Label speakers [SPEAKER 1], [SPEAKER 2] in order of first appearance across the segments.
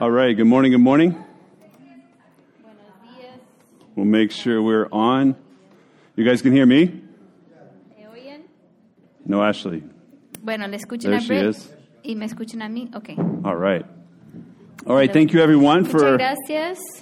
[SPEAKER 1] All right, good morning, good morning.
[SPEAKER 2] Buenos días.
[SPEAKER 1] We'll make sure we're on. You guys can hear me?
[SPEAKER 2] ¿Me oyen?
[SPEAKER 1] No, Ashley.
[SPEAKER 2] Bueno, le escuchan
[SPEAKER 1] There
[SPEAKER 2] a
[SPEAKER 1] she
[SPEAKER 2] Brett
[SPEAKER 1] is.
[SPEAKER 2] y me escuchan a mí. Ok.
[SPEAKER 1] All right. All right, thank you everyone for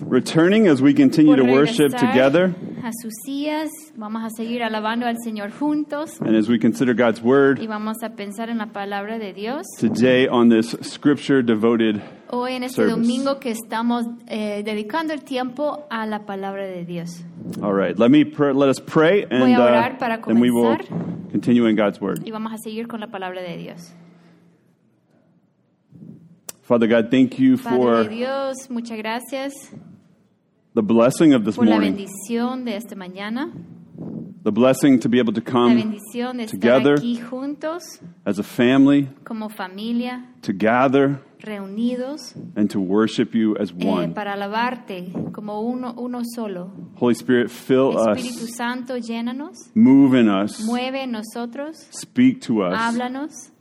[SPEAKER 1] returning as we continue to worship together
[SPEAKER 2] a sus sillas. Vamos a seguir alabando al Señor juntos
[SPEAKER 1] and as we consider God's
[SPEAKER 2] y
[SPEAKER 1] Word
[SPEAKER 2] vamos a pensar en la palabra de Dios.
[SPEAKER 1] today on this scripture devoted.
[SPEAKER 2] Hoy en este
[SPEAKER 1] Service.
[SPEAKER 2] domingo que estamos eh, dedicando el tiempo a la palabra de Dios.
[SPEAKER 1] All right, let me pr- let us pray and,
[SPEAKER 2] Voy a
[SPEAKER 1] uh,
[SPEAKER 2] orar para
[SPEAKER 1] and we will
[SPEAKER 2] comenzar.
[SPEAKER 1] continue in God's Word.
[SPEAKER 2] Y vamos a seguir con la palabra de Dios.
[SPEAKER 1] Father God, thank you for
[SPEAKER 2] de Dios, muchas gracias
[SPEAKER 1] the blessing of this
[SPEAKER 2] por la
[SPEAKER 1] morning,
[SPEAKER 2] bendición de esta mañana,
[SPEAKER 1] the blessing to be able to
[SPEAKER 2] la
[SPEAKER 1] come
[SPEAKER 2] bendición de estar
[SPEAKER 1] together.
[SPEAKER 2] aquí juntos
[SPEAKER 1] as a family,
[SPEAKER 2] como familia,
[SPEAKER 1] to gather
[SPEAKER 2] reunidos
[SPEAKER 1] and to worship you as
[SPEAKER 2] eh,
[SPEAKER 1] one.
[SPEAKER 2] para alabarte como uno, uno solo.
[SPEAKER 1] Holy Spirit, fill
[SPEAKER 2] Espíritu
[SPEAKER 1] us,
[SPEAKER 2] Santo, llénanos,
[SPEAKER 1] move in us,
[SPEAKER 2] mueve en nosotros,
[SPEAKER 1] speak to us,
[SPEAKER 2] háblanos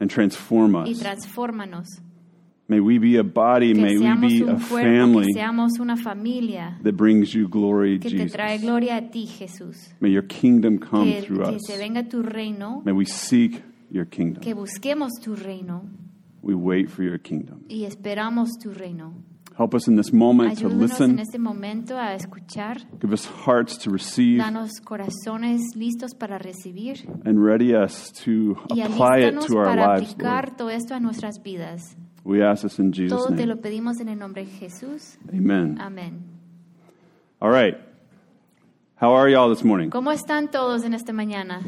[SPEAKER 1] and transform
[SPEAKER 2] y
[SPEAKER 1] us.
[SPEAKER 2] transfórmanos.
[SPEAKER 1] May we be a body,
[SPEAKER 2] Que
[SPEAKER 1] may we be a
[SPEAKER 2] cuerpo,
[SPEAKER 1] family
[SPEAKER 2] seamos una familia
[SPEAKER 1] that brings you glory,
[SPEAKER 2] que te
[SPEAKER 1] Jesus.
[SPEAKER 2] trae gloria a ti, Jesús.
[SPEAKER 1] May your kingdom come
[SPEAKER 2] Que,
[SPEAKER 1] through
[SPEAKER 2] que
[SPEAKER 1] us.
[SPEAKER 2] se venga tu reino,
[SPEAKER 1] May we seek your kingdom.
[SPEAKER 2] que busquemos tu reino
[SPEAKER 1] We wait for your kingdom.
[SPEAKER 2] y esperamos tu reino.
[SPEAKER 1] Help us in this moment to
[SPEAKER 2] en
[SPEAKER 1] listen.
[SPEAKER 2] este momento a escuchar.
[SPEAKER 1] Give us hearts to receive
[SPEAKER 2] Danos corazones listos para recibir
[SPEAKER 1] and ready us to apply it to our
[SPEAKER 2] para
[SPEAKER 1] lives,
[SPEAKER 2] aplicar
[SPEAKER 1] Lord.
[SPEAKER 2] todo esto a nuestras vidas.
[SPEAKER 1] We ask this in Jesus'
[SPEAKER 2] Todo te lo
[SPEAKER 1] name.
[SPEAKER 2] pedimos en el nombre de Jesús.
[SPEAKER 1] Amen.
[SPEAKER 2] Amén.
[SPEAKER 1] All right. How are y'all this morning?
[SPEAKER 2] ¿Cómo están todos en esta mañana?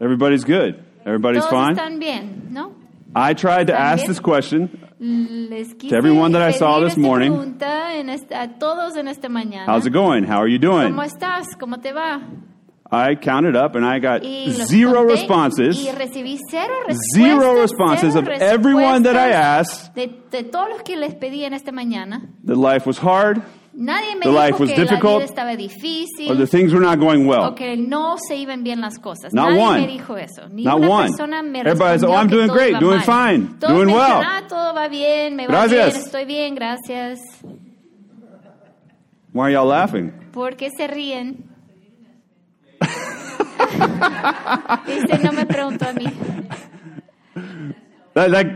[SPEAKER 1] Everybody's good. Everybody's
[SPEAKER 2] Todos
[SPEAKER 1] fine.
[SPEAKER 2] están bien, ¿no?
[SPEAKER 1] I tried to
[SPEAKER 2] ¿Están
[SPEAKER 1] ask
[SPEAKER 2] bien?
[SPEAKER 1] this question.
[SPEAKER 2] Les quise
[SPEAKER 1] everyone that I saw
[SPEAKER 2] pedir
[SPEAKER 1] this
[SPEAKER 2] esta
[SPEAKER 1] morning,
[SPEAKER 2] pregunta en esta- a todos en esta mañana.
[SPEAKER 1] How's it going? How are you doing?
[SPEAKER 2] ¿Cómo estás? ¿Cómo te va?
[SPEAKER 1] I counted up and I got zero responses.
[SPEAKER 2] Y recibí cero.
[SPEAKER 1] Zero responses of everyone that I asked.
[SPEAKER 2] De, de todos los que les pedí en esta mañana.
[SPEAKER 1] that life was hard
[SPEAKER 2] Nadie me
[SPEAKER 1] The
[SPEAKER 2] dijo
[SPEAKER 1] life was
[SPEAKER 2] que la
[SPEAKER 1] difficult,
[SPEAKER 2] vida estaba difícil
[SPEAKER 1] or the things were not going
[SPEAKER 2] o
[SPEAKER 1] well.
[SPEAKER 2] que no se iban bien las cosas.
[SPEAKER 1] Not
[SPEAKER 2] Nadie
[SPEAKER 1] one.
[SPEAKER 2] me dijo eso. Ni
[SPEAKER 1] Not one.
[SPEAKER 2] me
[SPEAKER 1] Everybody's, "Oh, I'm doing great, doing
[SPEAKER 2] mal.
[SPEAKER 1] fine,
[SPEAKER 2] Todos
[SPEAKER 1] doing well.
[SPEAKER 2] dijeron, ah, todo va bien, me va
[SPEAKER 1] Gracias.
[SPEAKER 2] bien, estoy bien, gracias.
[SPEAKER 1] Why are y'all laughing?
[SPEAKER 2] ¿Por qué se ríen? Dice, no me preguntó a mí.
[SPEAKER 1] That, that,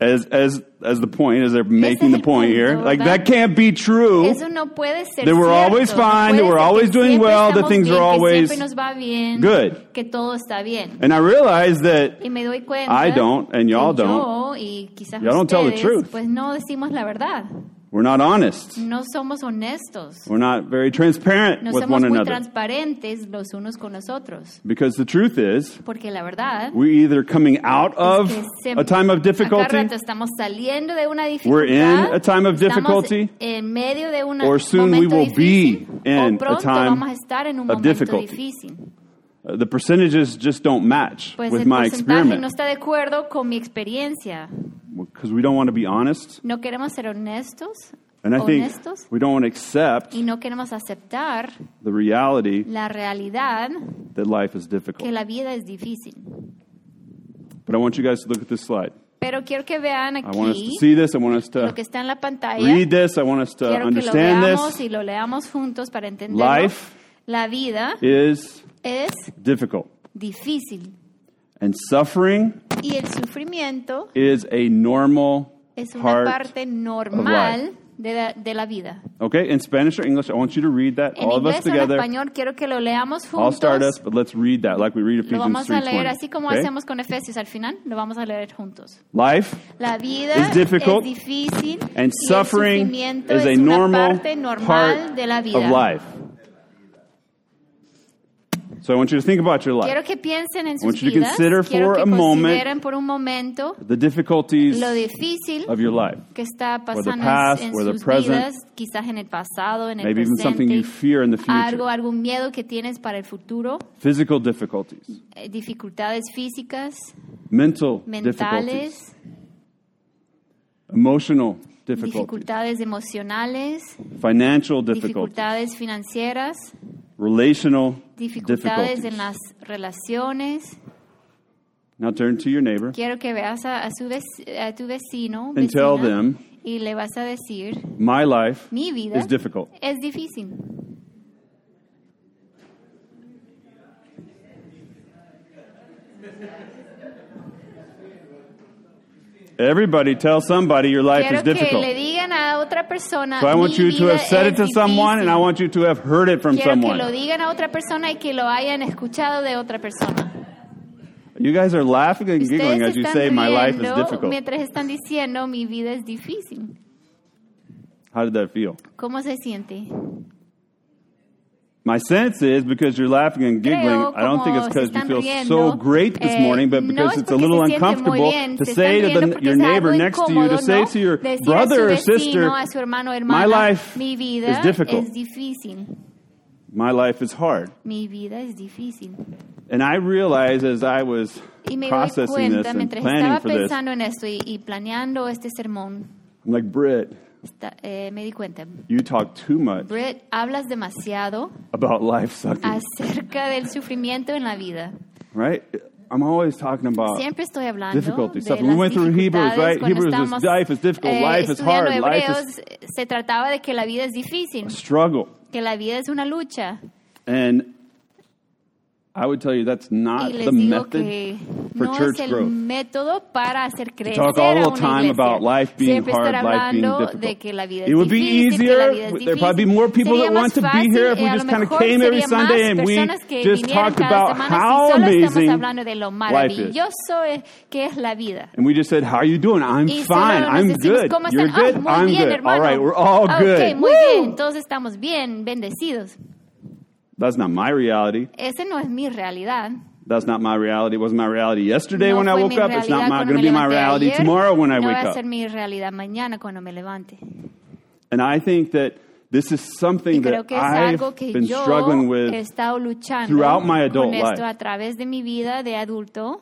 [SPEAKER 1] as, as, as the point, as they're making the point here, like that can't be true.
[SPEAKER 2] Eso no puede ser
[SPEAKER 1] That we're
[SPEAKER 2] cierto.
[SPEAKER 1] always
[SPEAKER 2] No
[SPEAKER 1] fine, that
[SPEAKER 2] puede
[SPEAKER 1] we're always doing well, that
[SPEAKER 2] estamos
[SPEAKER 1] things are
[SPEAKER 2] bien, que
[SPEAKER 1] always
[SPEAKER 2] siempre nos va bien,
[SPEAKER 1] good.
[SPEAKER 2] que todo está bien.
[SPEAKER 1] And I realize that
[SPEAKER 2] Y me doy cuenta
[SPEAKER 1] I don't, and y'all don't.
[SPEAKER 2] yo
[SPEAKER 1] Y'all don't tell the truth.
[SPEAKER 2] pues no decimos la verdad.
[SPEAKER 1] We're not honest.
[SPEAKER 2] No somos honestos.
[SPEAKER 1] We're not very transparent
[SPEAKER 2] No
[SPEAKER 1] with
[SPEAKER 2] somos
[SPEAKER 1] one
[SPEAKER 2] muy
[SPEAKER 1] another.
[SPEAKER 2] transparentes los unos con los otros.
[SPEAKER 1] Because the truth is,
[SPEAKER 2] Porque la verdad
[SPEAKER 1] we're either coming out of
[SPEAKER 2] es que
[SPEAKER 1] a time of difficulty
[SPEAKER 2] rato estamos saliendo de una dificultad,
[SPEAKER 1] We're in a time of difficulty,
[SPEAKER 2] en medio de un
[SPEAKER 1] or soon we will
[SPEAKER 2] difícil,
[SPEAKER 1] be in a time
[SPEAKER 2] vamos a estar en un
[SPEAKER 1] of difficulty.
[SPEAKER 2] difícil.
[SPEAKER 1] Uh, the percentages just don't match
[SPEAKER 2] Pues
[SPEAKER 1] with
[SPEAKER 2] el
[SPEAKER 1] my
[SPEAKER 2] porcentaje no está de acuerdo con mi experiencia.
[SPEAKER 1] Because we don't want to be honest.
[SPEAKER 2] No queremos ser honestos,
[SPEAKER 1] And I think
[SPEAKER 2] honestos
[SPEAKER 1] we don't want to accept
[SPEAKER 2] y no queremos aceptar
[SPEAKER 1] the reality
[SPEAKER 2] la realidad
[SPEAKER 1] that life is
[SPEAKER 2] que
[SPEAKER 1] difficult.
[SPEAKER 2] la vida es difícil.
[SPEAKER 1] But I want you guys to look at this slide.
[SPEAKER 2] Pero quiero que vean
[SPEAKER 1] I want us
[SPEAKER 2] aquí
[SPEAKER 1] to see this. I want us
[SPEAKER 2] lo
[SPEAKER 1] to
[SPEAKER 2] que está en la pantalla.
[SPEAKER 1] read this. I want us to
[SPEAKER 2] Quiero que lo
[SPEAKER 1] understand
[SPEAKER 2] veamos
[SPEAKER 1] this.
[SPEAKER 2] y lo leamos juntos para entenderlo.
[SPEAKER 1] Life
[SPEAKER 2] La vida
[SPEAKER 1] is
[SPEAKER 2] es
[SPEAKER 1] difficult.
[SPEAKER 2] difícil
[SPEAKER 1] And suffering
[SPEAKER 2] y el sufrimiento
[SPEAKER 1] is a normal
[SPEAKER 2] es una
[SPEAKER 1] part.
[SPEAKER 2] parte normal de la, de la vida.
[SPEAKER 1] Okay, in Spanish or English, I want you to read that,
[SPEAKER 2] En
[SPEAKER 1] all of us
[SPEAKER 2] inglés o en
[SPEAKER 1] together.
[SPEAKER 2] español quiero que lo leamos
[SPEAKER 1] I'll start us, but let's read that like we read
[SPEAKER 2] Lo
[SPEAKER 1] Ephesians
[SPEAKER 2] vamos a leer
[SPEAKER 1] 3:20.
[SPEAKER 2] así como
[SPEAKER 1] okay?
[SPEAKER 2] hacemos con Efesios al final. Lo vamos a leer juntos.
[SPEAKER 1] Life
[SPEAKER 2] La vida
[SPEAKER 1] is difficult,
[SPEAKER 2] es difícil
[SPEAKER 1] and
[SPEAKER 2] y
[SPEAKER 1] suffering
[SPEAKER 2] el sufrimiento
[SPEAKER 1] is a
[SPEAKER 2] es una
[SPEAKER 1] normal
[SPEAKER 2] parte normal
[SPEAKER 1] part
[SPEAKER 2] de la
[SPEAKER 1] of life. So I want you to think about your life,
[SPEAKER 2] Quiero que piensen en
[SPEAKER 1] I want you to
[SPEAKER 2] vidas.
[SPEAKER 1] consider
[SPEAKER 2] Quiero
[SPEAKER 1] for
[SPEAKER 2] que
[SPEAKER 1] a moment
[SPEAKER 2] consideren por un momento
[SPEAKER 1] the difficulties
[SPEAKER 2] lo difícil
[SPEAKER 1] of your life.
[SPEAKER 2] que está
[SPEAKER 1] the
[SPEAKER 2] pasando
[SPEAKER 1] past,
[SPEAKER 2] en
[SPEAKER 1] or the
[SPEAKER 2] sus
[SPEAKER 1] present.
[SPEAKER 2] vidas, quizás en el pasado, en el
[SPEAKER 1] Maybe even something you
[SPEAKER 2] presente,
[SPEAKER 1] fear in the future.
[SPEAKER 2] algo, algún miedo que tienes para el futuro,
[SPEAKER 1] Physical difficulties,
[SPEAKER 2] eh, dificultades físicas,
[SPEAKER 1] mental difficulties,
[SPEAKER 2] mentales,
[SPEAKER 1] emotional difficulties,
[SPEAKER 2] dificultades emocionales,
[SPEAKER 1] financial difficulties,
[SPEAKER 2] dificultades financieras,
[SPEAKER 1] relational
[SPEAKER 2] dificultades en las relaciones,
[SPEAKER 1] Now turn to your neighbor
[SPEAKER 2] quiero que veas a, a su vec- a tu vecino
[SPEAKER 1] and tell
[SPEAKER 2] vecina,
[SPEAKER 1] them,
[SPEAKER 2] y le vas a decir,
[SPEAKER 1] My life
[SPEAKER 2] mi vida
[SPEAKER 1] is difficult.
[SPEAKER 2] es difícil.
[SPEAKER 1] Everybody tell somebody your life
[SPEAKER 2] Quiero
[SPEAKER 1] is difficult.
[SPEAKER 2] Otra persona,
[SPEAKER 1] So I want you to have said it to someone and I want you to have heard it from
[SPEAKER 2] Quiero que lo
[SPEAKER 1] someone.
[SPEAKER 2] digan a otra persona y que lo hayan escuchado de otra persona.
[SPEAKER 1] You guys are laughing and giggling as you say, My life is difficult.
[SPEAKER 2] mientras están diciendo mi vida es difícil.
[SPEAKER 1] How did that feel?
[SPEAKER 2] ¿Cómo se siente?
[SPEAKER 1] My sense is because you're laughing and giggling,
[SPEAKER 2] Creo
[SPEAKER 1] I don't think it's because you feel
[SPEAKER 2] riendo,
[SPEAKER 1] so great this
[SPEAKER 2] eh,
[SPEAKER 1] morning, but because it's a little
[SPEAKER 2] se sienten muy
[SPEAKER 1] uncomfortable
[SPEAKER 2] bien,
[SPEAKER 1] to say to the, your neighbor next to you, to say to your
[SPEAKER 2] Decir
[SPEAKER 1] brother or sister,
[SPEAKER 2] hermano
[SPEAKER 1] My life is difficult. My life is hard.
[SPEAKER 2] Mi vida es difícil.
[SPEAKER 1] And I realized as I was processing this and planning for this,
[SPEAKER 2] pensando en esto y, y sermón,
[SPEAKER 1] I'm like, Brett,
[SPEAKER 2] esta- eh, me di cuenta.
[SPEAKER 1] you talk too much
[SPEAKER 2] Brett, hablas demasiado
[SPEAKER 1] about life sucking,
[SPEAKER 2] acerca del sufrimiento en la vida.
[SPEAKER 1] right? I'm always talking about
[SPEAKER 2] Siempre estoy hablando
[SPEAKER 1] difficulty,
[SPEAKER 2] de las
[SPEAKER 1] We went through Hebrews,
[SPEAKER 2] dificultades
[SPEAKER 1] right?
[SPEAKER 2] cuando
[SPEAKER 1] Hebrews is
[SPEAKER 2] estamos,
[SPEAKER 1] life is difficult,
[SPEAKER 2] eh,
[SPEAKER 1] life is
[SPEAKER 2] estudiando
[SPEAKER 1] hard, life
[SPEAKER 2] Hebreos,
[SPEAKER 1] is
[SPEAKER 2] se trataba de que la vida es difícil,
[SPEAKER 1] a struggle.
[SPEAKER 2] que la vida es una lucha.
[SPEAKER 1] And I would tell you that's not the method for
[SPEAKER 2] no
[SPEAKER 1] church
[SPEAKER 2] es el
[SPEAKER 1] growth.
[SPEAKER 2] método para hacer crecer
[SPEAKER 1] talk all the time about life being
[SPEAKER 2] Siempre
[SPEAKER 1] hard, life being difficult.
[SPEAKER 2] de que la vida es
[SPEAKER 1] It would be easier. There'd probably be more people that want to be here if we just kind of came every Sunday and we just talked about how
[SPEAKER 2] si solo estamos
[SPEAKER 1] amazing
[SPEAKER 2] hablando de lo
[SPEAKER 1] life is.
[SPEAKER 2] maravilloso es- que es la vida.
[SPEAKER 1] And we just said, "How are you doing? I'm fine. I'm good.
[SPEAKER 2] ¿cómo
[SPEAKER 1] You're?
[SPEAKER 2] Ah,
[SPEAKER 1] good. I'm good. All right, we're all
[SPEAKER 2] Ah,
[SPEAKER 1] good.
[SPEAKER 2] ok, muy bien, todos estamos bien, bendecidos.
[SPEAKER 1] That's not my reality.
[SPEAKER 2] Ese no es mi realidad.
[SPEAKER 1] That's not my reality. It wasn't my reality yesterday
[SPEAKER 2] no
[SPEAKER 1] when I woke up. It's not going to be my reality
[SPEAKER 2] ayer,
[SPEAKER 1] tomorrow when I
[SPEAKER 2] no
[SPEAKER 1] wake
[SPEAKER 2] va a
[SPEAKER 1] up.
[SPEAKER 2] mi realidad mañana cuando me levante.
[SPEAKER 1] And I think that this is something that
[SPEAKER 2] que es algo
[SPEAKER 1] I've been struggling with throughout my adult life.
[SPEAKER 2] a través de mi vida de adulto.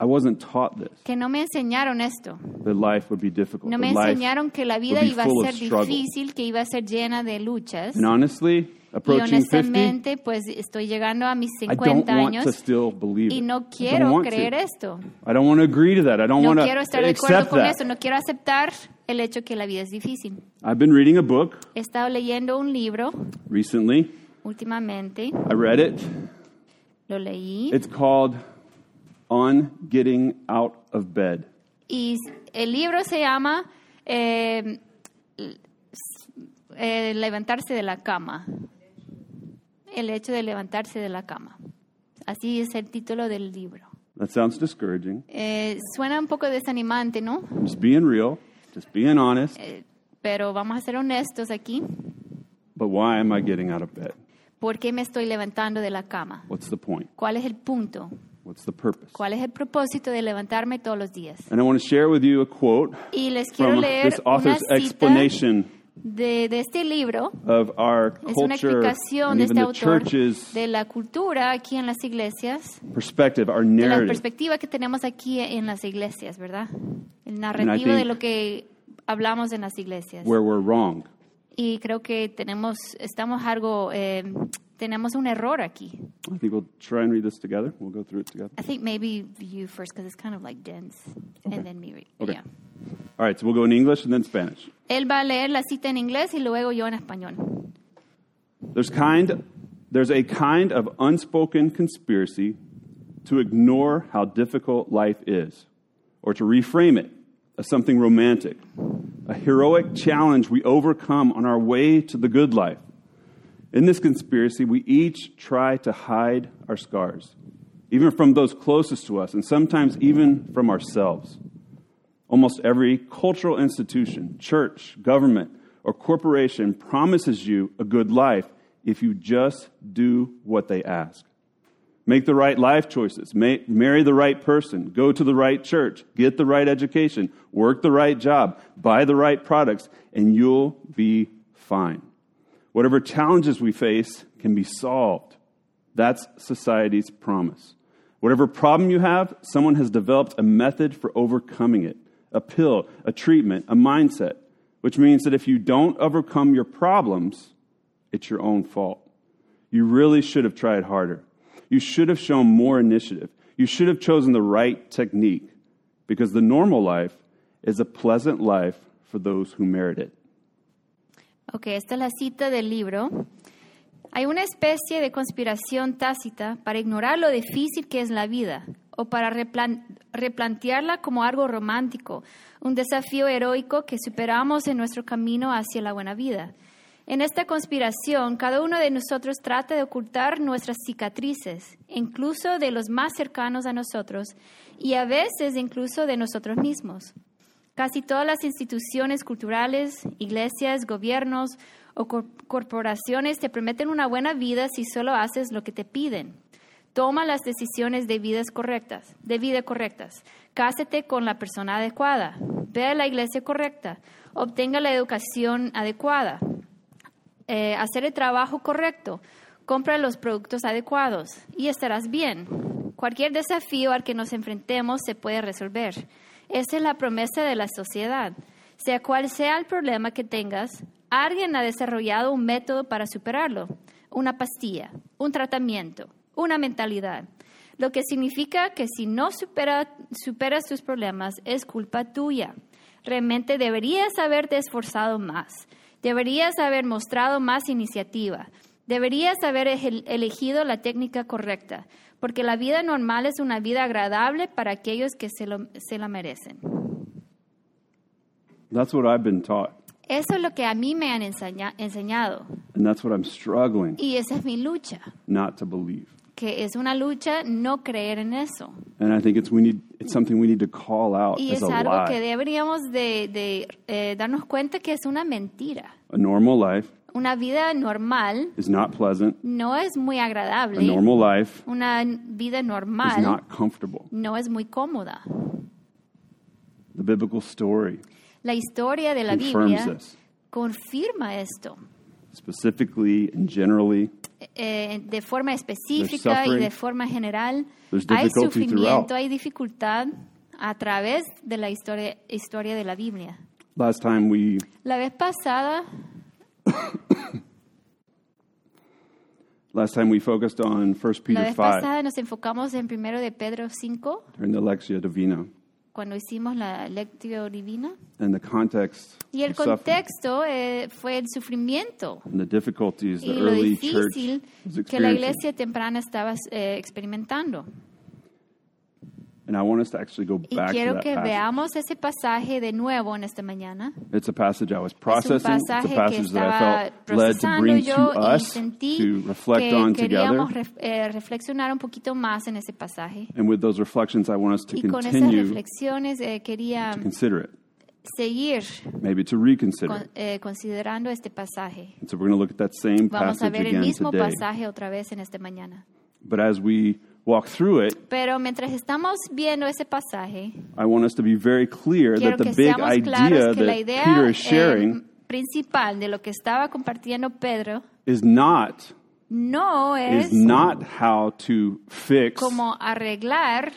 [SPEAKER 1] I wasn't taught this.
[SPEAKER 2] Que no me enseñaron esto.
[SPEAKER 1] That life would be difficult.
[SPEAKER 2] No me enseñaron que la vida iba a ser difícil, que iba a ser llena de luchas.
[SPEAKER 1] And honestly,
[SPEAKER 2] Y
[SPEAKER 1] approaching 50,
[SPEAKER 2] honestamente, pues estoy llegando a mis
[SPEAKER 1] I don't
[SPEAKER 2] 50
[SPEAKER 1] want
[SPEAKER 2] años
[SPEAKER 1] to still believe
[SPEAKER 2] y no
[SPEAKER 1] I don't
[SPEAKER 2] quiero
[SPEAKER 1] want
[SPEAKER 2] creer
[SPEAKER 1] to.
[SPEAKER 2] esto.
[SPEAKER 1] I don't want to agree to that. I don't
[SPEAKER 2] No quiero estar de acuerdo con
[SPEAKER 1] that.
[SPEAKER 2] eso, no quiero aceptar el hecho que la vida es difícil.
[SPEAKER 1] I've been reading a book
[SPEAKER 2] He estado leyendo un libro
[SPEAKER 1] recently.
[SPEAKER 2] últimamente,
[SPEAKER 1] I read it.
[SPEAKER 2] lo leí
[SPEAKER 1] It's called On Getting Out of Bed.
[SPEAKER 2] y el libro se llama eh, eh, Levantarse de la cama. El hecho de levantarse de la cama. Así es el título del libro.
[SPEAKER 1] That sounds discouraging.
[SPEAKER 2] Eh, suena un poco desanimante, ¿no?
[SPEAKER 1] Just being real, just being honest.
[SPEAKER 2] Eh, pero vamos a ser honestos aquí.
[SPEAKER 1] But why am I getting out of bed?
[SPEAKER 2] ¿Por qué me estoy levantando de la cama?
[SPEAKER 1] What's the point?
[SPEAKER 2] ¿Cuál es el punto?
[SPEAKER 1] What's the purpose?
[SPEAKER 2] ¿Cuál es el propósito de levantarme todos los días?
[SPEAKER 1] And I want to share with you a quote
[SPEAKER 2] Y les quiero
[SPEAKER 1] from
[SPEAKER 2] leer
[SPEAKER 1] this
[SPEAKER 2] una
[SPEAKER 1] author's
[SPEAKER 2] cita
[SPEAKER 1] explanation
[SPEAKER 2] de, de este libro.
[SPEAKER 1] of our
[SPEAKER 2] Es una
[SPEAKER 1] culture
[SPEAKER 2] explicación de este
[SPEAKER 1] the
[SPEAKER 2] autor de la cultura aquí en las iglesias,
[SPEAKER 1] perspective, our
[SPEAKER 2] de la
[SPEAKER 1] narrative.
[SPEAKER 2] perspectiva que tenemos aquí en las iglesias, ¿verdad? El narrativo de lo que hablamos en las iglesias.
[SPEAKER 1] where we're wrong.
[SPEAKER 2] Y creo que tenemos, estamos algo, eh, tenemos un error aquí.
[SPEAKER 1] I think we'll try and read this together. We'll go through it together.
[SPEAKER 2] I think maybe you first because it's kind of like dense, and then me read.
[SPEAKER 1] Okay.
[SPEAKER 2] Yeah.
[SPEAKER 1] All right, so we'll go in English and then Spanish.
[SPEAKER 2] Él va a leer la cita en inglés y luego yo en español.
[SPEAKER 1] There's kind there's a kind of unspoken conspiracy to ignore how difficult life is or to reframe it as something romantic, a heroic challenge we overcome on our way to the good life. In this conspiracy, we each try to hide our scars, even from those closest to us, and sometimes even from ourselves. Almost every cultural institution, church, government, or corporation promises you a good life if you just do what they ask. Make the right life choices, ma- marry the right person, go to the right church, get the right education, work the right job, buy the right products, and you'll be fine. Whatever challenges we face can be solved. That's society's promise. Whatever problem you have, someone has developed a method for overcoming it a pill, a treatment, a mindset, which means that if you don't overcome your problems, it's your own fault. You really should have tried harder. You should have shown more initiative. You should have chosen the right technique because the normal life is a pleasant life for those who merit it.
[SPEAKER 2] Ok, esta es la cita del libro. Hay una especie de conspiración tácita para ignorar lo difícil que es la vida o para replan- replantearla como algo romántico, un desafío heroico que superamos en nuestro camino hacia la buena vida. En esta conspiración, cada uno de nosotros trata de ocultar nuestras cicatrices, incluso de los más cercanos a nosotros y a veces incluso de nosotros mismos. Casi todas las instituciones culturales, iglesias, gobiernos o cor- corporaciones te prometen una buena vida si solo haces lo que te piden. Toma las decisiones de vidas correctas, de vida correctas. Cásate con la persona adecuada. Ve a la iglesia correcta. Obtenga la educación adecuada. Eh, hacer el trabajo correcto. Compra los productos adecuados y estarás bien. Cualquier desafío al que nos enfrentemos se puede resolver. Esa es la promesa de la sociedad. Sea cual sea el problema que tengas, alguien ha desarrollado un método para superarlo. Una pastilla, un tratamiento, una mentalidad. Lo que significa que si no supera- superas tus problemas es culpa tuya. Realmente deberías haberte esforzado más. Deberías haber mostrado más iniciativa. Deberías haber elegido la técnica correcta, porque la vida normal es una vida agradable para aquellos que se, lo- se la merecen.
[SPEAKER 1] That's what I've been taught,
[SPEAKER 2] Eso es lo que a mí me han enseña- enseñado
[SPEAKER 1] and that's what I'm struggling
[SPEAKER 2] y esa es mi lucha,
[SPEAKER 1] not to believe.
[SPEAKER 2] que es una lucha no creer en eso.
[SPEAKER 1] And I think it's we need it's something we need to call out
[SPEAKER 2] Y
[SPEAKER 1] as
[SPEAKER 2] es
[SPEAKER 1] a
[SPEAKER 2] algo que
[SPEAKER 1] lie.
[SPEAKER 2] deberíamos de, de, eh, darnos cuenta que es una mentira.
[SPEAKER 1] A normal life
[SPEAKER 2] Una vida normal
[SPEAKER 1] is not pleasant.
[SPEAKER 2] no es muy
[SPEAKER 1] A
[SPEAKER 2] agradable.
[SPEAKER 1] normal life
[SPEAKER 2] Una vida
[SPEAKER 1] is
[SPEAKER 2] normal
[SPEAKER 1] not comfortable.
[SPEAKER 2] no es muy cómoda.
[SPEAKER 1] The biblical story
[SPEAKER 2] La historia de la Biblia
[SPEAKER 1] this,
[SPEAKER 2] confirma esto
[SPEAKER 1] specifically and generally.
[SPEAKER 2] eh, de forma específica y de forma general. Hay sufrimiento,
[SPEAKER 1] throughout.
[SPEAKER 2] hay dificultad a través de la historia, historia de la Biblia.
[SPEAKER 1] Last time we
[SPEAKER 2] La vez pasada
[SPEAKER 1] last time we focused on 1
[SPEAKER 2] La
[SPEAKER 1] Peter
[SPEAKER 2] vez
[SPEAKER 1] 5
[SPEAKER 2] pasada nos enfocamos en primero de Pedro 5,
[SPEAKER 1] during the Lectio Divina
[SPEAKER 2] cuando hicimos la lectio divina.
[SPEAKER 1] and the context
[SPEAKER 2] Y el
[SPEAKER 1] of suffering
[SPEAKER 2] contexto eh, fue el sufrimiento
[SPEAKER 1] and the difficulties the
[SPEAKER 2] lo
[SPEAKER 1] early church
[SPEAKER 2] difícil
[SPEAKER 1] was
[SPEAKER 2] que la
[SPEAKER 1] experiencing.
[SPEAKER 2] iglesia temprana estaba eh, experimentando.
[SPEAKER 1] And I want us to actually go
[SPEAKER 2] Y
[SPEAKER 1] back to that
[SPEAKER 2] que
[SPEAKER 1] passage.
[SPEAKER 2] veamos ese pasaje de nuevo en esta mañana.
[SPEAKER 1] It's a passage I was processing. It's a
[SPEAKER 2] que
[SPEAKER 1] passage that I felt led to bring to us to reflect on together.
[SPEAKER 2] ref- eh, reflexionar un poquito más en ese pasaje.
[SPEAKER 1] And with those reflections, I want us to
[SPEAKER 2] Y con esas
[SPEAKER 1] continue
[SPEAKER 2] reflexiones eh, quería
[SPEAKER 1] to consider it,
[SPEAKER 2] seguir
[SPEAKER 1] maybe to reconsider
[SPEAKER 2] con-
[SPEAKER 1] it.
[SPEAKER 2] eh, considerando este pasaje.
[SPEAKER 1] And so we're going to look at that same
[SPEAKER 2] Vamos a
[SPEAKER 1] passage
[SPEAKER 2] ver el
[SPEAKER 1] again
[SPEAKER 2] mismo
[SPEAKER 1] today.
[SPEAKER 2] pasaje otra vez en esta mañana.
[SPEAKER 1] But as we walk through it,
[SPEAKER 2] Pero mientras estamos viendo ese pasaje,
[SPEAKER 1] I want us to be very clear
[SPEAKER 2] quiero
[SPEAKER 1] that
[SPEAKER 2] que
[SPEAKER 1] the big
[SPEAKER 2] seamos
[SPEAKER 1] idea
[SPEAKER 2] claros que la
[SPEAKER 1] that
[SPEAKER 2] idea
[SPEAKER 1] Peter is
[SPEAKER 2] eh,
[SPEAKER 1] sharing
[SPEAKER 2] principal de lo que estaba compartiendo Pedro
[SPEAKER 1] is not
[SPEAKER 2] no es
[SPEAKER 1] is not how to fix
[SPEAKER 2] como arreglar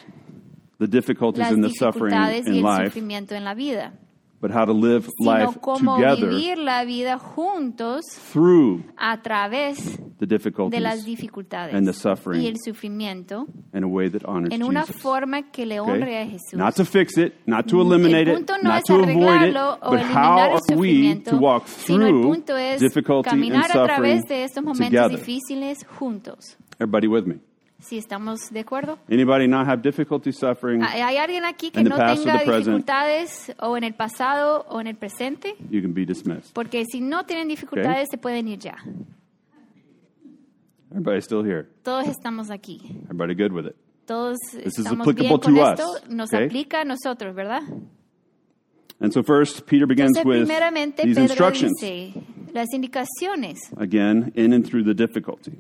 [SPEAKER 1] the difficulties
[SPEAKER 2] las
[SPEAKER 1] and the suffering
[SPEAKER 2] dificultades y
[SPEAKER 1] in
[SPEAKER 2] el
[SPEAKER 1] life,
[SPEAKER 2] sufrimiento en la vida,
[SPEAKER 1] but how to live life together
[SPEAKER 2] vivir la vida juntos
[SPEAKER 1] through
[SPEAKER 2] a través
[SPEAKER 1] the
[SPEAKER 2] de
[SPEAKER 1] difficulties
[SPEAKER 2] las dificultades
[SPEAKER 1] and the suffering
[SPEAKER 2] y el sufrimiento
[SPEAKER 1] in a way that honors
[SPEAKER 2] en una
[SPEAKER 1] Jesus.
[SPEAKER 2] forma que le
[SPEAKER 1] Okay?
[SPEAKER 2] a Jesús.
[SPEAKER 1] Not to fix it, not to eliminate
[SPEAKER 2] el
[SPEAKER 1] it,
[SPEAKER 2] no
[SPEAKER 1] not to avoid it, but how are we to walk through
[SPEAKER 2] punto es
[SPEAKER 1] difficulty and
[SPEAKER 2] caminar a través
[SPEAKER 1] suffering
[SPEAKER 2] de estos momentos
[SPEAKER 1] together?
[SPEAKER 2] difíciles juntos.
[SPEAKER 1] Everybody with me?
[SPEAKER 2] Si estamos de acuerdo.
[SPEAKER 1] Anybody not have difficulty suffering?
[SPEAKER 2] ¿Hay alguien aquí que
[SPEAKER 1] In the
[SPEAKER 2] no
[SPEAKER 1] past or
[SPEAKER 2] tenga
[SPEAKER 1] the present.
[SPEAKER 2] dificultades o en el pasado o en el presente?
[SPEAKER 1] You can be dismissed.
[SPEAKER 2] Porque si no tienen dificultades, se pueden ir ya.
[SPEAKER 1] Everybody still here?
[SPEAKER 2] Todos estamos aquí.
[SPEAKER 1] Everybody good with it?
[SPEAKER 2] Todos
[SPEAKER 1] This is
[SPEAKER 2] estamos bien
[SPEAKER 1] applicable
[SPEAKER 2] con
[SPEAKER 1] to
[SPEAKER 2] esto.
[SPEAKER 1] us,
[SPEAKER 2] Nos
[SPEAKER 1] okay?
[SPEAKER 2] aplica a nosotros, ¿verdad?
[SPEAKER 1] And so first, Peter begins
[SPEAKER 2] Entonces,
[SPEAKER 1] with
[SPEAKER 2] primeramente,
[SPEAKER 1] these
[SPEAKER 2] Pedro
[SPEAKER 1] instructions.
[SPEAKER 2] dice las indicaciones
[SPEAKER 1] Again, in and through the difficulty.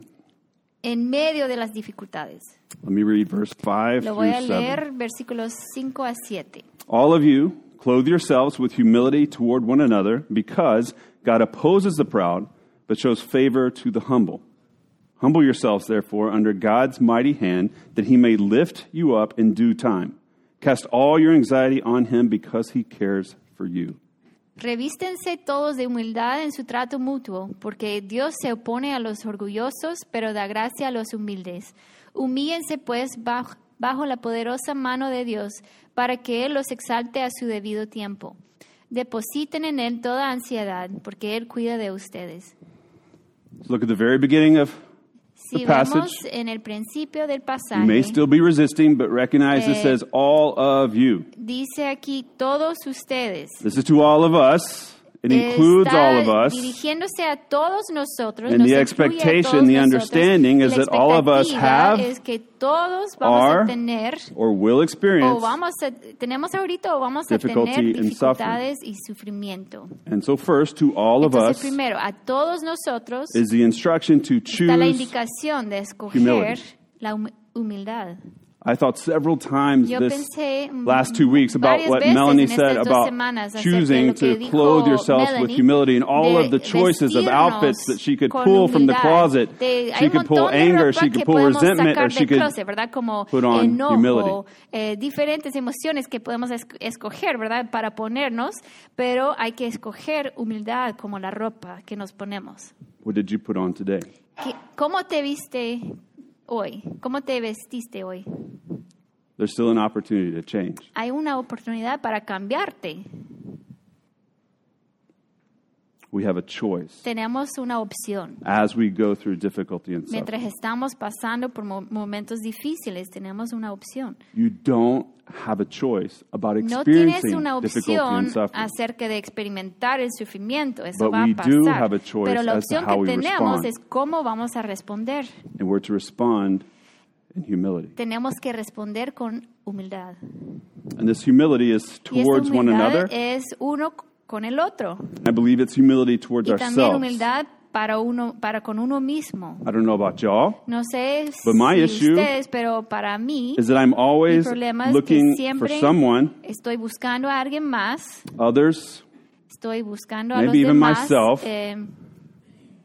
[SPEAKER 2] En medio de las dificultades.
[SPEAKER 1] Let me read verse 5
[SPEAKER 2] Lo voy a
[SPEAKER 1] through 7.
[SPEAKER 2] leer versículos 5 a 7.
[SPEAKER 1] All of you, clothe yourselves with humility toward one another, because God opposes the proud, but shows favor to the humble. Humble yourselves, therefore, under God's mighty hand, that he may lift you up in due time. Cast all your anxiety on him because he cares for you.
[SPEAKER 2] Revístense todos de humildad en su trato mutuo, porque Dios se opone a los orgullosos, pero da gracia a los humildes. Humíllense pues bajo, bajo la poderosa mano de Dios, para que Él los exalte a su debido tiempo. Depositen en Él toda ansiedad, porque Él cuida de ustedes.
[SPEAKER 1] Look at the very beginning of
[SPEAKER 2] Si vemos
[SPEAKER 1] passage.
[SPEAKER 2] en el principio del
[SPEAKER 1] You may still be resisting, but recognize it
[SPEAKER 2] Eh,
[SPEAKER 1] says all of you.
[SPEAKER 2] dice aquí todos ustedes.
[SPEAKER 1] This is to all of us. It includes all of us.
[SPEAKER 2] dirigiéndose a todos nosotros.
[SPEAKER 1] And
[SPEAKER 2] nos
[SPEAKER 1] the expectation, the understanding is that all of us have,
[SPEAKER 2] es que todos vamos
[SPEAKER 1] are,
[SPEAKER 2] a tener
[SPEAKER 1] or will
[SPEAKER 2] o
[SPEAKER 1] experience.
[SPEAKER 2] vamos a, tenemos ahorita o vamos a
[SPEAKER 1] Difficulty
[SPEAKER 2] tener
[SPEAKER 1] and
[SPEAKER 2] dificultades y sufrimiento.
[SPEAKER 1] And so, first, to all of
[SPEAKER 2] Entonces,
[SPEAKER 1] us
[SPEAKER 2] primero, a todos nosotros
[SPEAKER 1] is the instruction to
[SPEAKER 2] está la
[SPEAKER 1] choose.
[SPEAKER 2] indicación de escoger
[SPEAKER 1] humility.
[SPEAKER 2] la humildad.
[SPEAKER 1] I thought several times
[SPEAKER 2] Yo
[SPEAKER 1] this
[SPEAKER 2] mm,
[SPEAKER 1] last two weeks about what Melanie said about
[SPEAKER 2] semanas acerca de
[SPEAKER 1] choosing to clothe yourself with humility and all of the choices of outfits that she could pull from the closet. She could pull anger, she could pull resentment, or she could
[SPEAKER 2] closet, ¿verdad? Como
[SPEAKER 1] put on humility.
[SPEAKER 2] eh, diferentes emociones que podemos es- escoger, ¿verdad? Para ponernos, pero hay que escoger humildad como la ropa que nos ponemos.
[SPEAKER 1] What did you put on today?
[SPEAKER 2] ¿Qué- ¿Cómo te viste hoy? ¿Cómo te vestiste hoy?
[SPEAKER 1] There's still an opportunity to change.
[SPEAKER 2] Hay una oportunidad para cambiarte.
[SPEAKER 1] We have a choice
[SPEAKER 2] Tenemos una opción.
[SPEAKER 1] as we go through difficulty and suffering.
[SPEAKER 2] Mientras estamos pasando por mo- momentos difíciles, tenemos una opción.
[SPEAKER 1] You don't have a choice about
[SPEAKER 2] No tienes
[SPEAKER 1] experiencing
[SPEAKER 2] una
[SPEAKER 1] difficulty
[SPEAKER 2] opción
[SPEAKER 1] and suffering.
[SPEAKER 2] acerca de experimentar el sufrimiento. Eso
[SPEAKER 1] But
[SPEAKER 2] va
[SPEAKER 1] we
[SPEAKER 2] a
[SPEAKER 1] do
[SPEAKER 2] pasar.
[SPEAKER 1] have a choice
[SPEAKER 2] Pero la opción que tenemos
[SPEAKER 1] respond.
[SPEAKER 2] es cómo vamos a responder.
[SPEAKER 1] And we're to respond in humility.
[SPEAKER 2] Tenemos que responder con humildad.
[SPEAKER 1] And this humility is
[SPEAKER 2] Y esta
[SPEAKER 1] towards one
[SPEAKER 2] humildad
[SPEAKER 1] another.
[SPEAKER 2] es uno con el otro.
[SPEAKER 1] I believe it's humility towards
[SPEAKER 2] Y también
[SPEAKER 1] ourselves.
[SPEAKER 2] humildad para uno para con uno mismo.
[SPEAKER 1] I don't know about y'all,
[SPEAKER 2] No sé
[SPEAKER 1] But my
[SPEAKER 2] si
[SPEAKER 1] issue
[SPEAKER 2] ustedes, pero para mí
[SPEAKER 1] is that I'm
[SPEAKER 2] mi
[SPEAKER 1] always
[SPEAKER 2] problema es que
[SPEAKER 1] looking for
[SPEAKER 2] siempre
[SPEAKER 1] someone,
[SPEAKER 2] estoy buscando a alguien más,
[SPEAKER 1] others,
[SPEAKER 2] estoy buscando a
[SPEAKER 1] Maybe
[SPEAKER 2] los
[SPEAKER 1] even
[SPEAKER 2] demás.
[SPEAKER 1] myself.
[SPEAKER 2] eh,